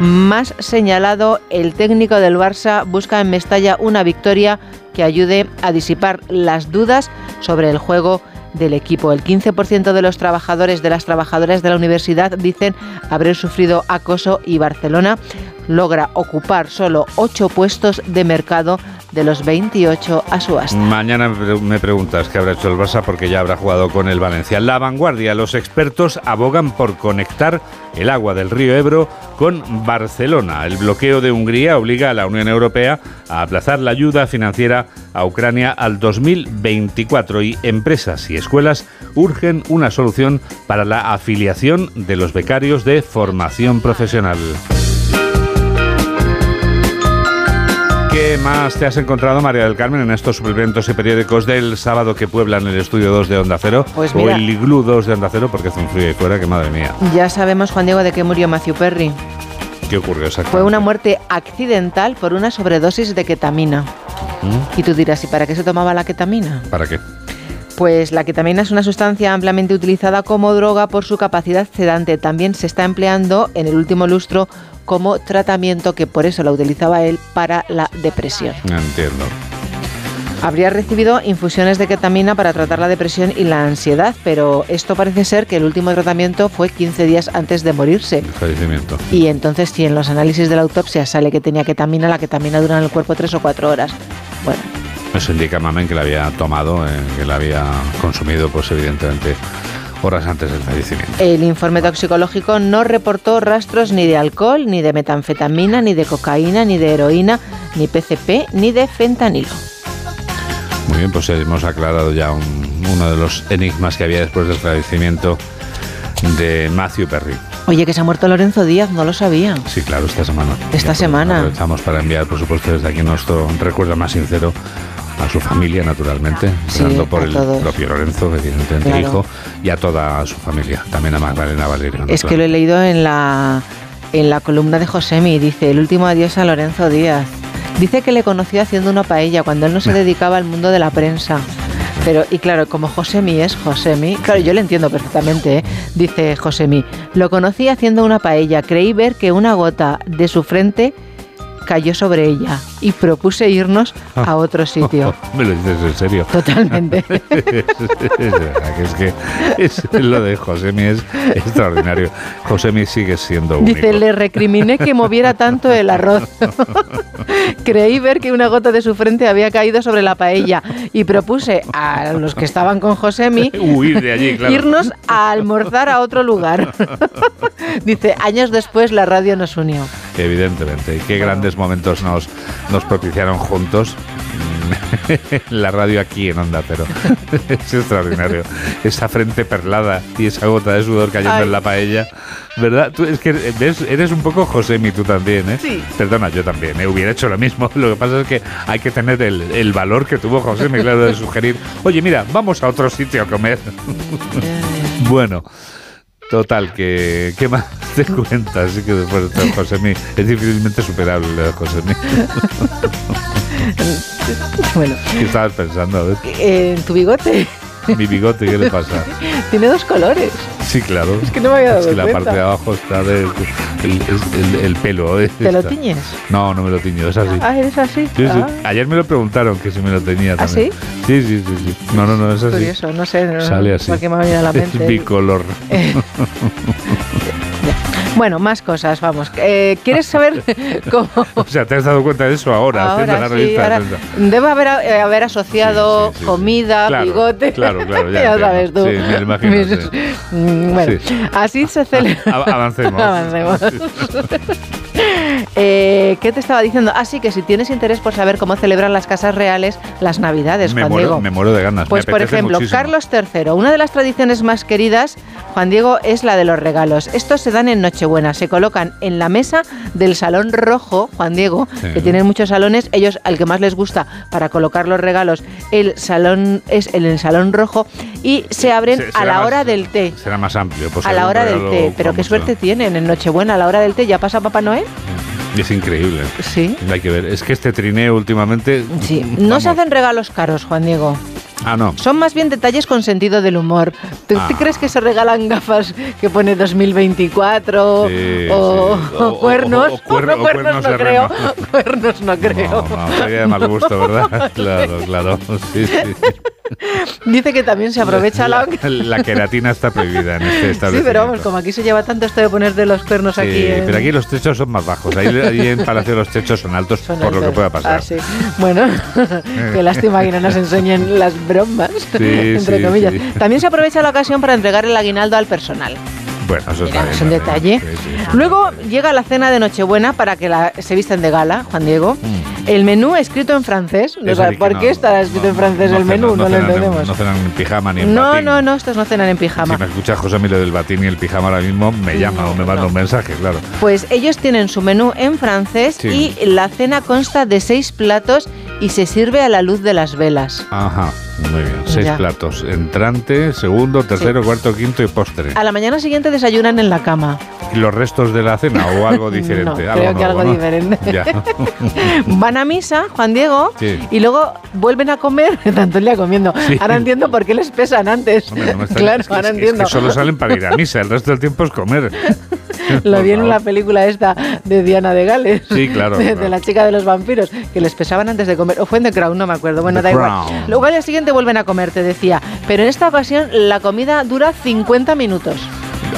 Speaker 31: más señalado. El técnico del Barça busca en Mestalla una victoria que ayude a disipar las dudas sobre el juego del equipo. El 15% de los trabajadores, de las trabajadoras de la universidad dicen haber sufrido acoso y Barcelona logra ocupar solo 8 puestos de mercado de los 28 a subasta.
Speaker 1: Mañana me preguntas qué habrá hecho el Barça porque ya habrá jugado con el Valencia. La vanguardia, los expertos abogan por conectar el agua del río Ebro con Barcelona. El bloqueo de Hungría obliga a la Unión Europea a aplazar la ayuda financiera a Ucrania al 2024 y empresas y escuelas urgen una solución para la afiliación de los becarios de formación profesional. ¿Qué más te has encontrado, María del Carmen, en estos suplementos y periódicos del sábado que pueblan el estudio 2 de Onda Cero?
Speaker 31: Pues
Speaker 1: o el Iglú 2 de Onda Cero, porque hace un frío ahí fuera, que madre mía.
Speaker 31: Ya sabemos, Juan Diego, de qué murió Matthew Perry.
Speaker 1: ¿Qué ocurrió exactamente?
Speaker 31: Fue una muerte accidental por una sobredosis de ketamina.
Speaker 1: ¿Mm?
Speaker 31: Y tú dirás, ¿y para qué se tomaba la ketamina?
Speaker 1: ¿Para qué?
Speaker 31: Pues la ketamina es una sustancia ampliamente utilizada como droga por su capacidad sedante. También se está empleando en el último lustro como tratamiento, que por eso la utilizaba él, para la depresión.
Speaker 1: Entiendo.
Speaker 31: Habría recibido infusiones de ketamina para tratar la depresión y la ansiedad, pero esto parece ser que el último tratamiento fue 15 días antes de morirse.
Speaker 1: Fallecimiento.
Speaker 31: Y entonces, si en los análisis de la autopsia sale que tenía ketamina, la ketamina dura en el cuerpo tres o cuatro horas. Bueno,
Speaker 1: Eso indica Mamen que la había tomado, eh, que la había consumido, pues evidentemente, horas antes del fallecimiento.
Speaker 31: el informe toxicológico no reportó rastros ni de alcohol, ni de metanfetamina, ni de cocaína, ni de heroína, ni PCP, ni de fentanilo.
Speaker 1: Muy bien, pues hemos aclarado ya un- uno de los enigmas que había después del fallecimiento de Matthew Perry.
Speaker 31: Oye, que se ha muerto Lorenzo Díaz, no lo sabía.
Speaker 1: Sí, claro, esta semana.
Speaker 31: Esta
Speaker 1: Ya, pues,
Speaker 31: semana.
Speaker 1: Aprovechamos para enviar, por supuesto, desde aquí nuestro recuerdo más sincero a su familia, naturalmente,
Speaker 31: Sí,
Speaker 1: por el
Speaker 31: todos.
Speaker 1: propio Lorenzo, evidentemente
Speaker 31: Claro.
Speaker 1: hijo, y a toda su familia, también a Magdalena Valerio.
Speaker 31: Es que lo he leído en la, en la columna de Josemi, dice, el último adiós a Lorenzo Díaz. Dice que le conoció haciendo una paella cuando él no se dedicaba al mundo de la prensa. Pero, y claro, como Josemi es Josemi, claro, yo le entiendo perfectamente, ¿eh? dice Josemi, lo conocí haciendo una paella, creí ver que una gota de su frente cayó sobre ella y propuse irnos a otro sitio.
Speaker 1: Me lo dices en serio.
Speaker 31: Totalmente.
Speaker 1: es, verdad que es que es- lo de Josemi es extraordinario. Josemi sigue siendo único.
Speaker 31: Dice, le recriminé que moviera tanto el arroz. Creí ver que una gota de su frente había caído sobre la paella y propuse a los que estaban con Josemi
Speaker 1: Huir de allí, claro.
Speaker 31: irnos a almorzar a otro lugar. Dice, años después la radio nos unió.
Speaker 1: Evidentemente. Y qué grandes momentos nos, nos propiciaron juntos. La radio aquí en Onda, pero es extraordinario. Esa frente perlada y esa gota de sudor cayendo
Speaker 31: Ay.
Speaker 1: en la paella. ¿Verdad? Tú es que ves, eres un poco Josemi tú también, ¿eh?
Speaker 31: Sí.
Speaker 1: Perdona, yo también, ¿eh? hubiera hecho lo mismo. Lo que pasa es que hay que tener el, el valor que tuvo Josemi, claro, de sugerir, oye, mira, vamos a otro sitio a comer. bueno. Total, que ¿qué más te cuentas? Así que después de todo, Josemi es difícilmente superable lo de Josemi.
Speaker 31: Bueno,
Speaker 1: ¿Qué estabas pensando? A ver,
Speaker 31: en tu bigote
Speaker 1: mi bigote, ¿qué le pasa?
Speaker 31: tiene dos colores.
Speaker 1: Sí, claro.
Speaker 31: Es que no me había dado
Speaker 1: Es que la parte de abajo está de, el, el- el pelo. ¿eh?
Speaker 31: ¿Te lo tiñes?
Speaker 1: No, no me lo tiño, es así.
Speaker 31: Ah, ¿eres así?
Speaker 1: Sí, sí.
Speaker 31: Ah,
Speaker 1: Ayer me lo preguntaron que si me lo tenía
Speaker 31: ¿Ah,
Speaker 1: también. Sí, sí, sí, sí. No, no, no, es así.
Speaker 31: curioso, no sé. no-
Speaker 1: Sale así.
Speaker 31: ¿Por qué me ha venido a la mente?
Speaker 1: Es bicolor.
Speaker 31: Bueno, más cosas, vamos. Eh, ¿Quieres saber cómo...?
Speaker 1: o sea, ¿te has dado cuenta de eso ahora? haciendo la
Speaker 31: Ahora sí,
Speaker 1: revista
Speaker 31: ahora debe haber, eh, haber asociado comida,
Speaker 1: Claro,
Speaker 31: bigote.
Speaker 1: claro, claro, ya
Speaker 31: ya sabes tú.
Speaker 1: Sí, me imagino,
Speaker 31: Mis-
Speaker 1: sí.
Speaker 31: Mm, Bueno,
Speaker 1: Sí.
Speaker 31: así se celebra.
Speaker 1: Avancemos.
Speaker 31: Avancemos. Eh, ¿Qué te estaba diciendo? Así que si tienes interés por saber cómo celebran las casas reales las Navidades,
Speaker 1: Me
Speaker 31: Juan
Speaker 1: muero,
Speaker 31: Diego.
Speaker 1: me muero de ganas.
Speaker 31: Pues
Speaker 1: me
Speaker 31: por ejemplo,
Speaker 1: muchísimo.
Speaker 31: Carlos III, una de las tradiciones más queridas, Juan Diego, es la de los regalos. Estos se dan en Nochebuena, se colocan en la mesa del Salón Rojo, Juan Diego,
Speaker 1: Sí.
Speaker 31: que tienen muchos salones, ellos al que más les gusta para colocar los regalos, el salón es el, el Salón Rojo y se abren
Speaker 1: Se-
Speaker 31: a la
Speaker 1: más-
Speaker 31: hora del té.
Speaker 1: Será más amplio. pues
Speaker 31: a la hora del té, pero qué suerte tienen en Nochebuena, a la hora del té, ¿ya pasa Papá Noel?
Speaker 1: Es increíble.
Speaker 31: Sí.
Speaker 1: Hay que ver. Es que este trineo últimamente.
Speaker 31: Sí. No se hacen regalos caros, Juan Diego.
Speaker 1: Ah, no.
Speaker 31: Son más bien detalles con sentido del humor. ¿Tú,
Speaker 1: Ah.
Speaker 31: tú crees que se regalan gafas que pone 2024
Speaker 1: Sí,
Speaker 31: o,
Speaker 1: sí.
Speaker 31: o cuernos?
Speaker 1: o
Speaker 31: No, cuernos
Speaker 1: cuernos
Speaker 31: no creo.
Speaker 1: reno.
Speaker 31: Cuernos no creo.
Speaker 1: No, no, sería de mal gusto, ¿verdad? Claro, claro. Sí, sí.
Speaker 31: Dice que también se aprovecha la...
Speaker 1: La queratina está prohibida en este
Speaker 31: Sí,
Speaker 1: establecimiento.
Speaker 31: pero vamos, como aquí se lleva tanto esto de ponerte los cuernos
Speaker 1: Sí,
Speaker 31: aquí. en-
Speaker 1: pero aquí los techos son más bajos. Ahí, ahí en Palacio los techos son altos
Speaker 31: Son
Speaker 1: por lo que pueda pasar.
Speaker 31: Ah, sí. Bueno, qué lástima que no nos enseñen las bromas, entre
Speaker 1: sí,
Speaker 31: comillas.
Speaker 1: sí.
Speaker 31: También se aprovecha la ocasión para entregar el aguinaldo al personal.
Speaker 1: Bueno, eso está bien,
Speaker 31: Es un
Speaker 1: está
Speaker 31: detalle.
Speaker 1: bien. Sí, sí.
Speaker 31: Luego llega la cena de Nochebuena para que la, se visten de gala, Juan Diego. El menú escrito en francés. No
Speaker 1: Mm.
Speaker 31: ¿Por
Speaker 1: no,
Speaker 31: qué estará escrito en francés el
Speaker 1: cenan-
Speaker 31: menú? No, lo
Speaker 1: en-
Speaker 31: entendemos.
Speaker 1: No cenan en pijama ni en
Speaker 31: No, no, no, estos no cenan en
Speaker 1: Si
Speaker 31: pijama.
Speaker 1: me escucha José Milo del batín y el pijama ahora mismo, me llama o me manda un mensaje, claro.
Speaker 31: Pues ellos tienen su menú en francés
Speaker 1: Sí.
Speaker 31: y la cena consta de seis platos y se sirve a la luz de las velas.
Speaker 1: Ajá, muy bien. Seis
Speaker 31: Ya.
Speaker 1: platos. Entrante, segundo, tercero, cuarto, quinto y postre.
Speaker 31: A la mañana siguiente desayunan en la cama.
Speaker 1: ¿Y los restos de la cena o algo diferente?
Speaker 31: No, creo que algo
Speaker 1: ¿no?
Speaker 31: diferente. Van a misa, Juan Diego,
Speaker 1: Sí.
Speaker 31: y luego vuelven a comer. Tanto el día comiendo.
Speaker 1: Sí.
Speaker 31: Ahora entiendo por qué les pesan antes.
Speaker 1: Hombre, no
Speaker 31: claro,
Speaker 1: Es que-
Speaker 31: ahora
Speaker 1: es que-
Speaker 31: entiendo.
Speaker 1: Es que solo salen para ir a misa, el resto del tiempo es comer.
Speaker 31: Lo vi en la película esta de Diana de Gales.
Speaker 1: Sí, claro,
Speaker 31: De,
Speaker 1: claro.
Speaker 31: de la chica de los vampiros, que les pesaban antes de comer. O fue en The Crown, no me acuerdo. Bueno,
Speaker 1: The
Speaker 31: da igual.
Speaker 1: Crown.
Speaker 31: Luego al día siguiente vuelven a comer, te decía. Pero en esta ocasión la comida dura 50 minutos.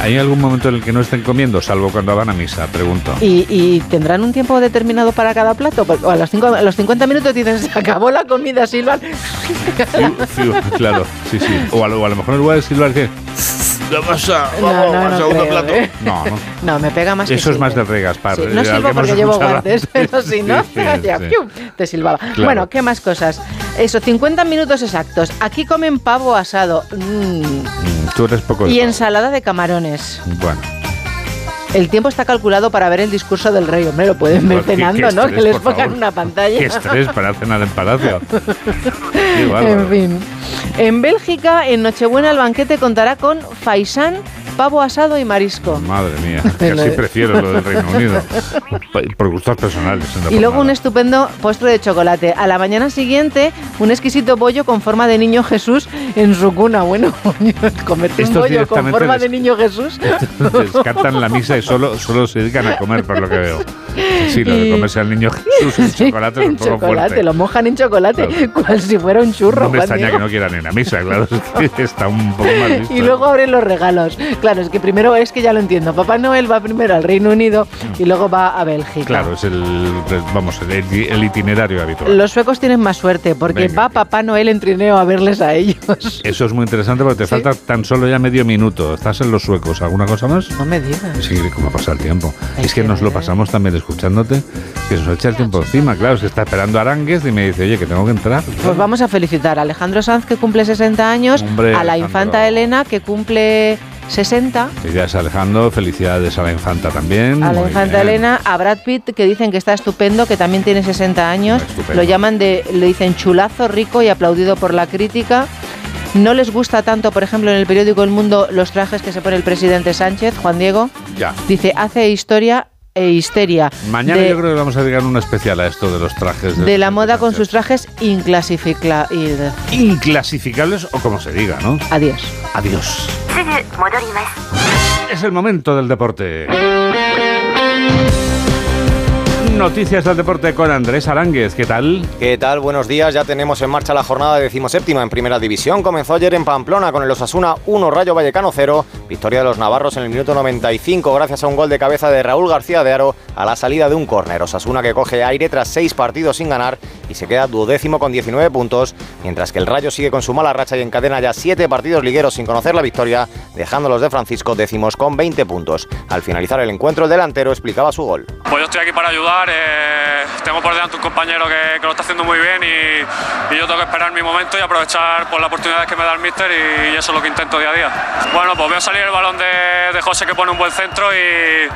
Speaker 1: ¿Hay algún momento en el que no estén comiendo, salvo cuando van a misa? Pregunto.
Speaker 31: ¿Y, y tendrán un tiempo determinado para cada plato? Porque a los, cinco- a los 50 minutos dicen, se acabó la comida, Silvan.
Speaker 1: Fiu, claro, sí, sí. O a lo, o a lo mejor en lugar de silbar dice, "Ya pasa,
Speaker 31: No,
Speaker 1: vamos,
Speaker 31: no,
Speaker 1: segundo
Speaker 31: creo,
Speaker 1: plato.
Speaker 31: ¿eh?
Speaker 1: No, no.
Speaker 31: No, me pega más que
Speaker 1: Eso es más
Speaker 31: silbe.
Speaker 1: de regas, par.
Speaker 31: Sí, no
Speaker 1: eh, hemos
Speaker 31: porque llevo guantes,
Speaker 1: antes.
Speaker 31: pero si no,
Speaker 1: Sí, sí,
Speaker 31: ya, te silbaba.
Speaker 1: Claro.
Speaker 31: Bueno, ¿qué más cosas? Eso, 50 minutos exactos. Aquí comen pavo asado mm,
Speaker 1: Tú eres poco
Speaker 31: y ensalada de camarones.
Speaker 1: Bueno,
Speaker 31: El tiempo está calculado para ver el discurso del rey. Hombre, lo pueden ver
Speaker 1: Pues,
Speaker 31: cenando, ¿no?
Speaker 1: estrés,
Speaker 31: Que les pongan
Speaker 1: favor.
Speaker 31: una pantalla.
Speaker 1: qué estrés para cenar en palacio.
Speaker 31: En fin. En Bélgica, en Nochebuena, el banquete contará con faisán, pavo asado y marisco.
Speaker 1: Madre mía, casi prefiero lo del Reino Unido. Por gustos personales. no
Speaker 31: Y luego un
Speaker 1: nada.
Speaker 31: estupendo postre de chocolate. A la mañana siguiente, un exquisito bollo con forma de niño Jesús en su cuna. Bueno, comerte un bollo con forma de niño Jesús.
Speaker 1: Descartan la misa y solo, solo se dedican a comer, por lo que veo. Sí, lo de comerse al niño Jesús en chocolate es un
Speaker 31: en
Speaker 1: poco
Speaker 31: chocolate,
Speaker 1: fuerte.
Speaker 31: lo mojan en chocolate, cual si fuera un churro.
Speaker 1: No me extraña que no quieran ir a misa, claro, está un poco más visto.
Speaker 31: Y luego abren los regalos. Claro, es que primero es que ya lo entiendo. Papá Noel va primero al Reino Unido y luego va a Bélgica.
Speaker 1: Claro, es el, vamos, el, el itinerario habitual.
Speaker 31: Los suecos tienen más suerte porque
Speaker 1: Venga.
Speaker 31: va Papá Noel en trineo a verles a ellos.
Speaker 1: Eso es muy interesante porque te falta tan solo ya medio minuto. Estás en los suecos. ¿Alguna cosa más?
Speaker 31: No me digas.
Speaker 1: Sí, cómo pasa el tiempo. es que nos lo pasamos también escuchándote, que se nos echa el tiempo encima. Claro, es que está esperando Arangues y me dice, oye, que tengo que entrar.
Speaker 31: Pues vamos a felicitar a Alejandro Sanz que cumple 60 años,
Speaker 1: Hombre,
Speaker 31: a la
Speaker 1: Alejandro.
Speaker 31: infanta Elena que cumple 60,
Speaker 1: Felicidades Alejandro, felicidades a la infanta también.
Speaker 31: a la infanta. Elena, a Brad Pitt que dicen que está estupendo, que también tiene 60 años, lo llaman de, le dicen chulazo, rico y aplaudido por la crítica. No les gusta tanto, por ejemplo, en el periódico El Mundo los trajes que se pone el presidente Sánchez, Juan Diego.
Speaker 1: Ya.
Speaker 31: Dice, hace historia e histeria.
Speaker 1: Mañana
Speaker 31: de,
Speaker 1: yo creo que vamos a dedicar una especial a esto de los trajes.
Speaker 31: de la moda con sus trajes inclasifica y-
Speaker 1: Inclasificables o como se diga, ¿no?
Speaker 31: Adiós.
Speaker 1: Adiós. Es el momento del deporte. Noticias del deporte con Andrés Aránguez. ¿Qué tal?
Speaker 44: ¿Qué tal? Buenos días. Ya tenemos en marcha la jornada decimoséptima en Primera División. Comenzó ayer en Pamplona con el Osasuna 1, Rayo Vallecano 0. Victoria de los navarros en el minuto 95 gracias a un gol de cabeza de Raúl García de Aro a la salida de un córner. Osasuna que coge aire tras seis partidos sin ganar y se queda duodécimo con 19 puntos, mientras que el Rayo sigue con su mala racha y encadena ya siete partidos ligueros sin conocer la victoria, dejando los de Francisco décimos con 20 puntos. Al finalizar el encuentro, el delantero explicaba su gol.
Speaker 45: Pues yo estoy aquí para ayudar. Eh, tengo por delante un compañero que, que lo está haciendo muy bien y, y yo tengo que esperar mi momento y aprovechar por las oportunidades que me da el míster y, eso es lo que intento día a día. Bueno, pues veo salir el balón de, de José que pone un buen centro y,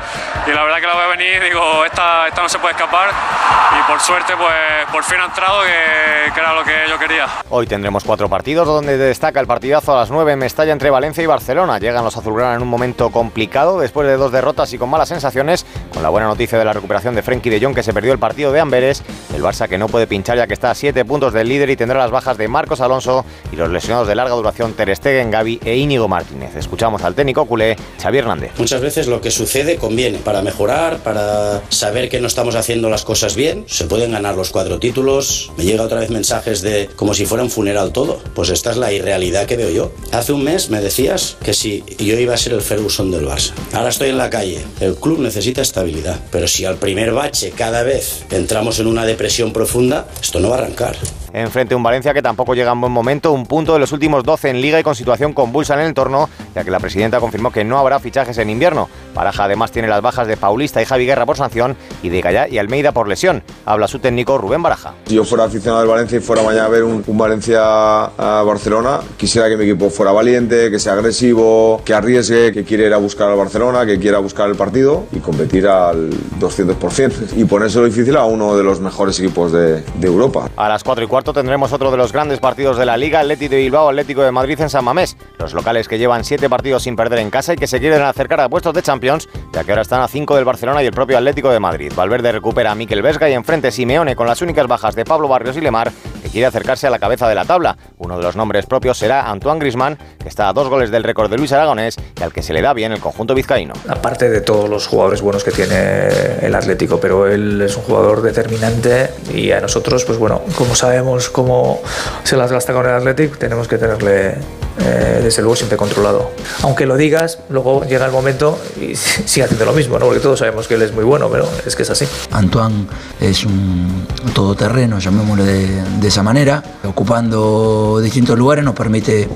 Speaker 45: y la verdad que la veo venir y digo, esta, esta no se puede escapar y por suerte pues por fin ha entrado que, era lo que yo quería.
Speaker 44: Hoy tendremos cuatro partidos donde destaca el partidazo a las 9 en Mestalla entre Valencia y Barcelona. Llegan los azulgrana en un momento complicado después de dos derrotas y con malas sensaciones, con la buena noticia de la recuperación de Frenkie de Castellón que se perdió el partido de Amberes, el Barça que no puede pinchar ya que está a 7 puntos del líder y tendrá las bajas de Marcos Alonso y los lesionados de larga duración Ter Stegen, Gavi e Íñigo Martínez. Escuchamos al técnico culé Xavier Hernández.
Speaker 37: Muchas veces lo que sucede conviene para mejorar, para saber que no estamos haciendo las cosas bien. Se pueden ganar los cuatro títulos. Me llega otra vez mensajes de como si fuera un funeral todo. Pues esta es la irrealidad que veo yo. Hace un mes me decías que si yo iba a ser el Ferguson del Barça. Ahora estoy en la calle. El club necesita estabilidad. Pero si al primer bache cada vez entramos en una depresión profunda, esto no va a arrancar.
Speaker 44: Enfrente a un Valencia que tampoco llega en buen momento, un punto de los últimos 12 en liga y con situación convulsa en el entorno, ya que la presidenta confirmó que no habrá fichajes en invierno. Baraja además tiene las bajas de Paulista y Javi Guerra por sanción y de Gallá y Almeida por lesión. Habla su técnico Rubén Baraja.
Speaker 46: Si yo fuera aficionado del Valencia y fuera mañana a ver un, un Valencia-Barcelona, quisiera que mi equipo fuera valiente, que sea agresivo, que arriesgue, que quiera ir a buscar al Barcelona, que quiera buscar el partido y competir al 200% y ponérselo difícil a uno de los mejores equipos de, de Europa.
Speaker 44: A las 4 y cuarto tendremos otro de los grandes partidos de la Liga, Atlético de Bilbao, Atlético de Madrid en San Mamés. Los locales que llevan 7 partidos sin perder en casa y que se quieren acercar a puestos de Champions, ya que ahora están a 5 del Barcelona y el propio Atlético de Madrid. Valverde recupera a Miquel Vesga y enfrente Simeone con las únicas bajas de Pablo Barrios y Lemar, quiere acercarse a la cabeza de la tabla. Uno de los nombres propios será Antoine Grisman, que está a dos goles del récord de Luis Aragonés y al que se le da bien el conjunto vizcaíno.
Speaker 47: Aparte de todos los jugadores buenos que tiene el Atlético, pero él es un jugador determinante y a nosotros, pues bueno, como sabemos cómo se las gasta con el Atlético, tenemos que tenerle eh, desde luego siempre controlado. Aunque lo digas, luego llega el momento y sigue haciendo lo mismo, ¿no? porque todos sabemos que él es muy bueno, pero es que es así.
Speaker 48: Antoine es un todoterreno, llamémoslo de, de esa manera, ocupando distintos lugares nos permite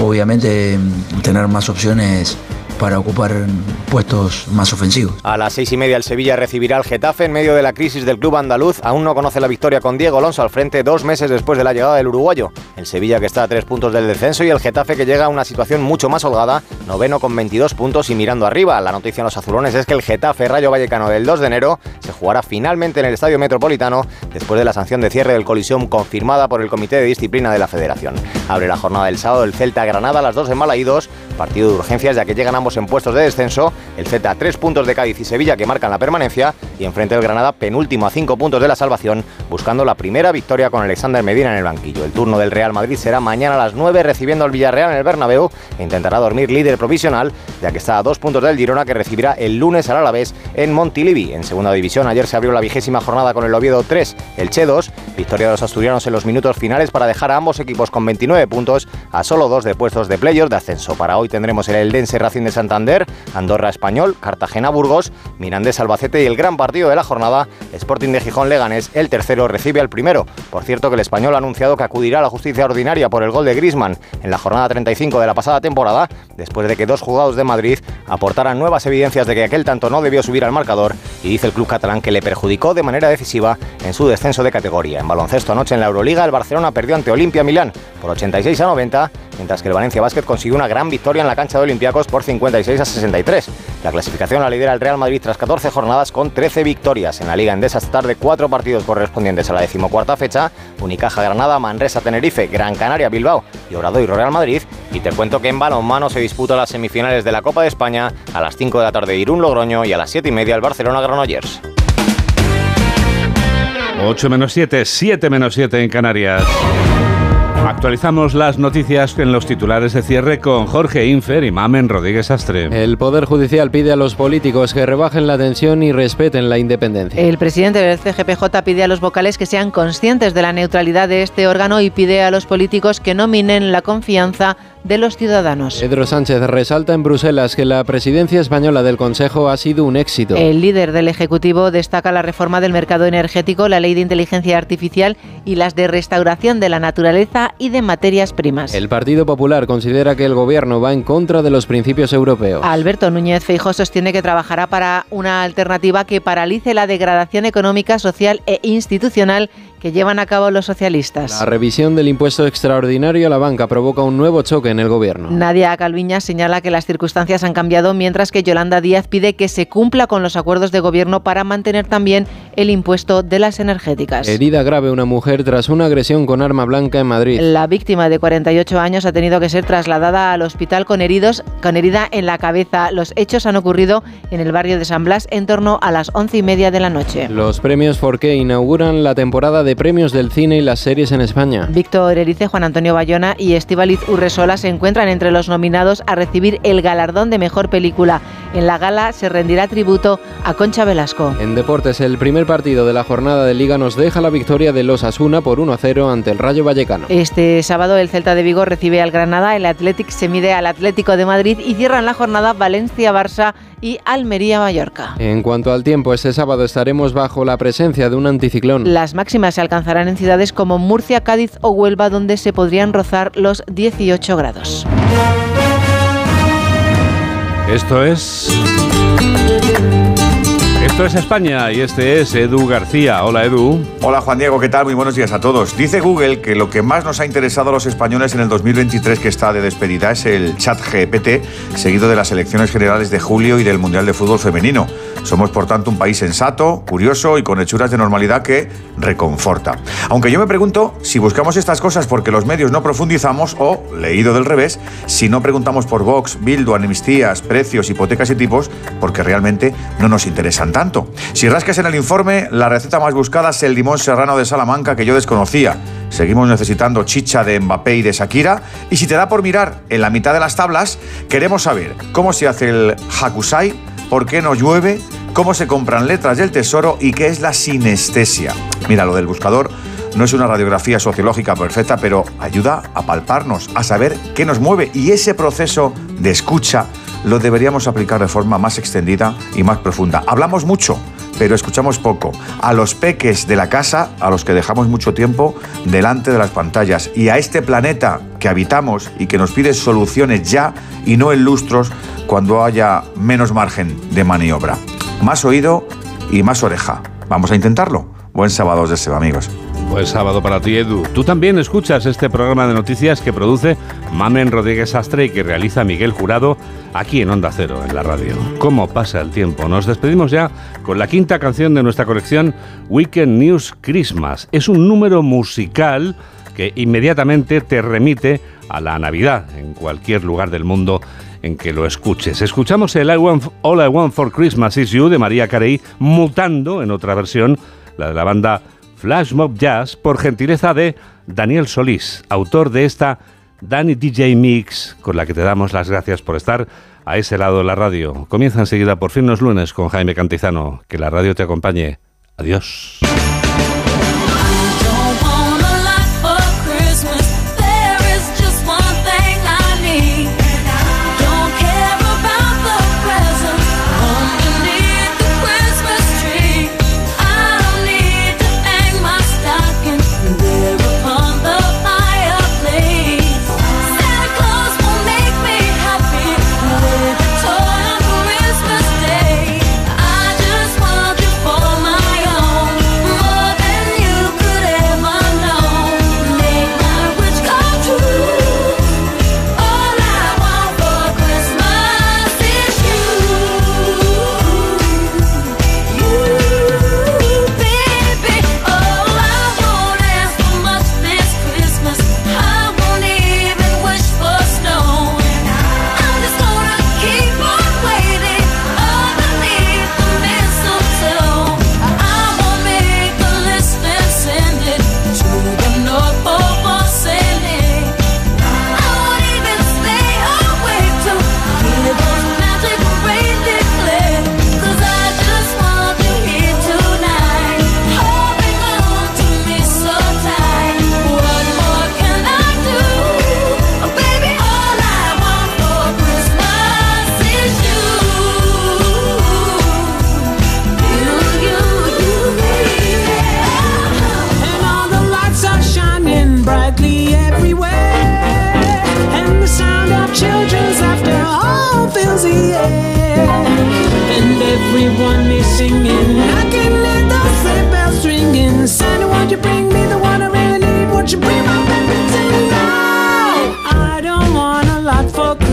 Speaker 48: obviamente tener más opciones para ocupar puestos más ofensivos.
Speaker 44: A las seis y media el Sevilla recibirá al Getafe en medio de la crisis del club andaluz. Aún no conoce la victoria con Diego Alonso al frente dos meses después de la llegada del uruguayo. El Sevilla que está a tres puntos del descenso y el Getafe que llega a una situación mucho más holgada, noveno con 22 puntos y mirando arriba. La noticia en los azulones es que el Getafe Rayo Vallecano del 2 de enero se jugará finalmente en el Estadio Metropolitano después de la sanción de cierre del colisión confirmada por el Comité de Disciplina de la Federación. Abre la jornada del sábado el Celta Granada a las 2 en Malaídos, partido de urgencias ya que llegan ambos en puestos de descenso, el Z a tres puntos de Cádiz y Sevilla que marcan la permanencia y enfrente el Granada penúltimo a cinco puntos de la salvación buscando la primera victoria con Alexander Medina en el banquillo. El turno del Real Madrid será mañana a las 9 recibiendo al Villarreal en el Bernabéu e intentará dormir líder provisional ya que está a dos puntos del Girona que recibirá el lunes al Alavés en Montilivi. En segunda división ayer se abrió la vigésima jornada con el Oviedo 3, el Che 2, victoria de los asturianos en los minutos finales para dejar a ambos equipos con 29 puntos a solo dos de puestos de playoffs de ascenso. Para hoy tendremos el Eldense Racing de Santander, Andorra Español, Cartagena Burgos, Mirandés Albacete y el gran partido de la jornada, Sporting de Gijón Leganés, el tercero recibe al primero. Por cierto que el español ha anunciado que acudirá a la justicia ordinaria por el gol de Grisman en la jornada 35 de la pasada temporada, después de que dos jugados de Madrid aportaran nuevas evidencias de que aquel tanto no debió subir al marcador y dice el club catalán que le perjudicó de manera decisiva en su descenso de categoría. En baloncesto anoche en la Euroliga el Barcelona perdió ante Olimpia Milán por 86 a 90, mientras que el Valencia Basket consiguió una gran victoria en la cancha de Olympiacos por 56 a 63. La clasificación la lidera el Real Madrid tras 14 jornadas con 13 victorias. En la Liga Endesa esta tarde cuatro partidos correspondientes a la decimocuarta fecha, Unicaja Granada, Manresa Tenerife, Gran Canaria Bilbao y Obradoiro Real Madrid. Y te cuento que en balonmano se disputan las semifinales de la Copa de España a las 5 de la tarde Irún Logroño y a las 7 y media el Barcelona Granollers.
Speaker 1: 8 menos 7, 7 menos 7 en Canarias. Actualizamos las noticias en los titulares de cierre con Jorge Infer y Mamen Rodríguez Astre.
Speaker 49: El Poder Judicial pide a los políticos que rebajen la tensión y respeten la independencia.
Speaker 31: El presidente del CGPJ pide a los vocales que sean conscientes de la neutralidad de este órgano y pide a los políticos que no minen la confianza de los ciudadanos.
Speaker 49: Pedro Sánchez resalta en Bruselas que la presidencia española del Consejo ha sido un éxito.
Speaker 31: El líder del Ejecutivo destaca la reforma del mercado energético, la ley de inteligencia artificial y las de restauración de la naturaleza y de materias primas.
Speaker 49: El Partido Popular considera que el gobierno va en contra de los principios europeos.
Speaker 31: Alberto Núñez Feijóo sostiene que trabajará para una alternativa que paralice la degradación económica, social e institucional que llevan a cabo los socialistas.
Speaker 49: La revisión del impuesto extraordinario a la banca provoca un nuevo choque en el gobierno.
Speaker 31: Nadia Calviña señala que las circunstancias han cambiado mientras que Yolanda Díaz pide que se cumpla con los acuerdos de gobierno para mantener también el impuesto de las energéticas.
Speaker 4: Herida grave una mujer tras una agresión con arma blanca en Madrid.
Speaker 31: La víctima de 48 años ha tenido que ser trasladada al hospital con heridos, con herida en la cabeza. Los hechos han ocurrido en el barrio de San Blas en torno a las once y media de la noche.
Speaker 4: Los premios Forqué inauguran la temporada de premios del cine y las series en España.
Speaker 31: Víctor Erice, Juan Antonio Bayona y Estíbaliz Urresola se encuentran entre los nominados a recibir el galardón de mejor película. En la gala se rendirá tributo a Concha Velasco.
Speaker 4: En deportes, el primer partido de la jornada de Liga nos deja la victoria de los Asuna por 1-0 ante el Rayo Vallecano.
Speaker 31: Este sábado el Celta de Vigo recibe al Granada, el Athletic se mide al Atlético de Madrid y cierran la jornada Valencia-Barça y Almería-Mallorca.
Speaker 4: En cuanto al tiempo, este sábado estaremos bajo la presencia de un anticiclón.
Speaker 31: Las máximas se alcanzarán en ciudades como Murcia, Cádiz o Huelva, donde se podrían rozar los 18 grados.
Speaker 30: Esto es... Esto es España y este es Edu García. Hola Edu.
Speaker 50: Hola Juan Diego, ¿qué tal? Muy buenos días a todos. Dice Google que lo que más nos ha interesado a los españoles en el 2023 que está de despedida es el chat GPT, seguido de las elecciones generales de julio y del Mundial de Fútbol Femenino. Somos por tanto un país sensato, curioso y con hechuras de normalidad que reconforta. Aunque yo me pregunto si buscamos estas cosas porque los medios no profundizamos o, leído del revés, si no preguntamos por Vox, Bildu, amnistías, precios, hipotecas y tipos porque realmente no nos interesan tanto. Si rascas en el informe, la receta más buscada es el limón serrano de Salamanca que yo desconocía. Seguimos necesitando chicha de Mbappé y de Shakira. Y si te da por mirar en la mitad de las tablas, queremos saber cómo se hace el hakusai, por qué no llueve, cómo se compran letras del tesoro y qué es la sinestesia. Mira, lo del buscador no es una radiografía sociológica perfecta, pero ayuda a palparnos, a saber qué nos mueve y ese proceso de escucha lo deberíamos aplicar de forma más extendida y más profunda. Hablamos mucho, pero escuchamos poco. A los peques de la casa, a los que dejamos mucho tiempo delante de las pantallas, y a este planeta que habitamos y que nos pide soluciones ya y no en lustros cuando haya menos margen de maniobra. Más oído y más oreja. Vamos a intentarlo. Buen sábado deseo, amigos.
Speaker 30: Buen sábado para ti, Edu. Tú también escuchas este programa de noticias que produce Mamen Rodríguez Astre y que realiza Miguel Jurado aquí en Onda Cero, en la radio. ¿Cómo pasa el tiempo? Nos despedimos ya con la quinta canción de nuestra colección Weekend News Christmas. Es un número musical que inmediatamente te remite a la Navidad en cualquier lugar del mundo en que lo escuches. Escuchamos el I want, All I Want for Christmas Is You de María Carey, mutando en otra versión, la de la banda Flash Mob Jazz, por gentileza de Daniel Solís, autor de esta Danny DJ Mix, con la que te damos las gracias por estar a ese lado de la radio. Comienza enseguida por fin los lunes con Jaime Cantizano. Que la radio te acompañe. Adiós.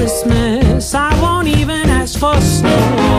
Speaker 47: Christmas. I won't even ask for snow.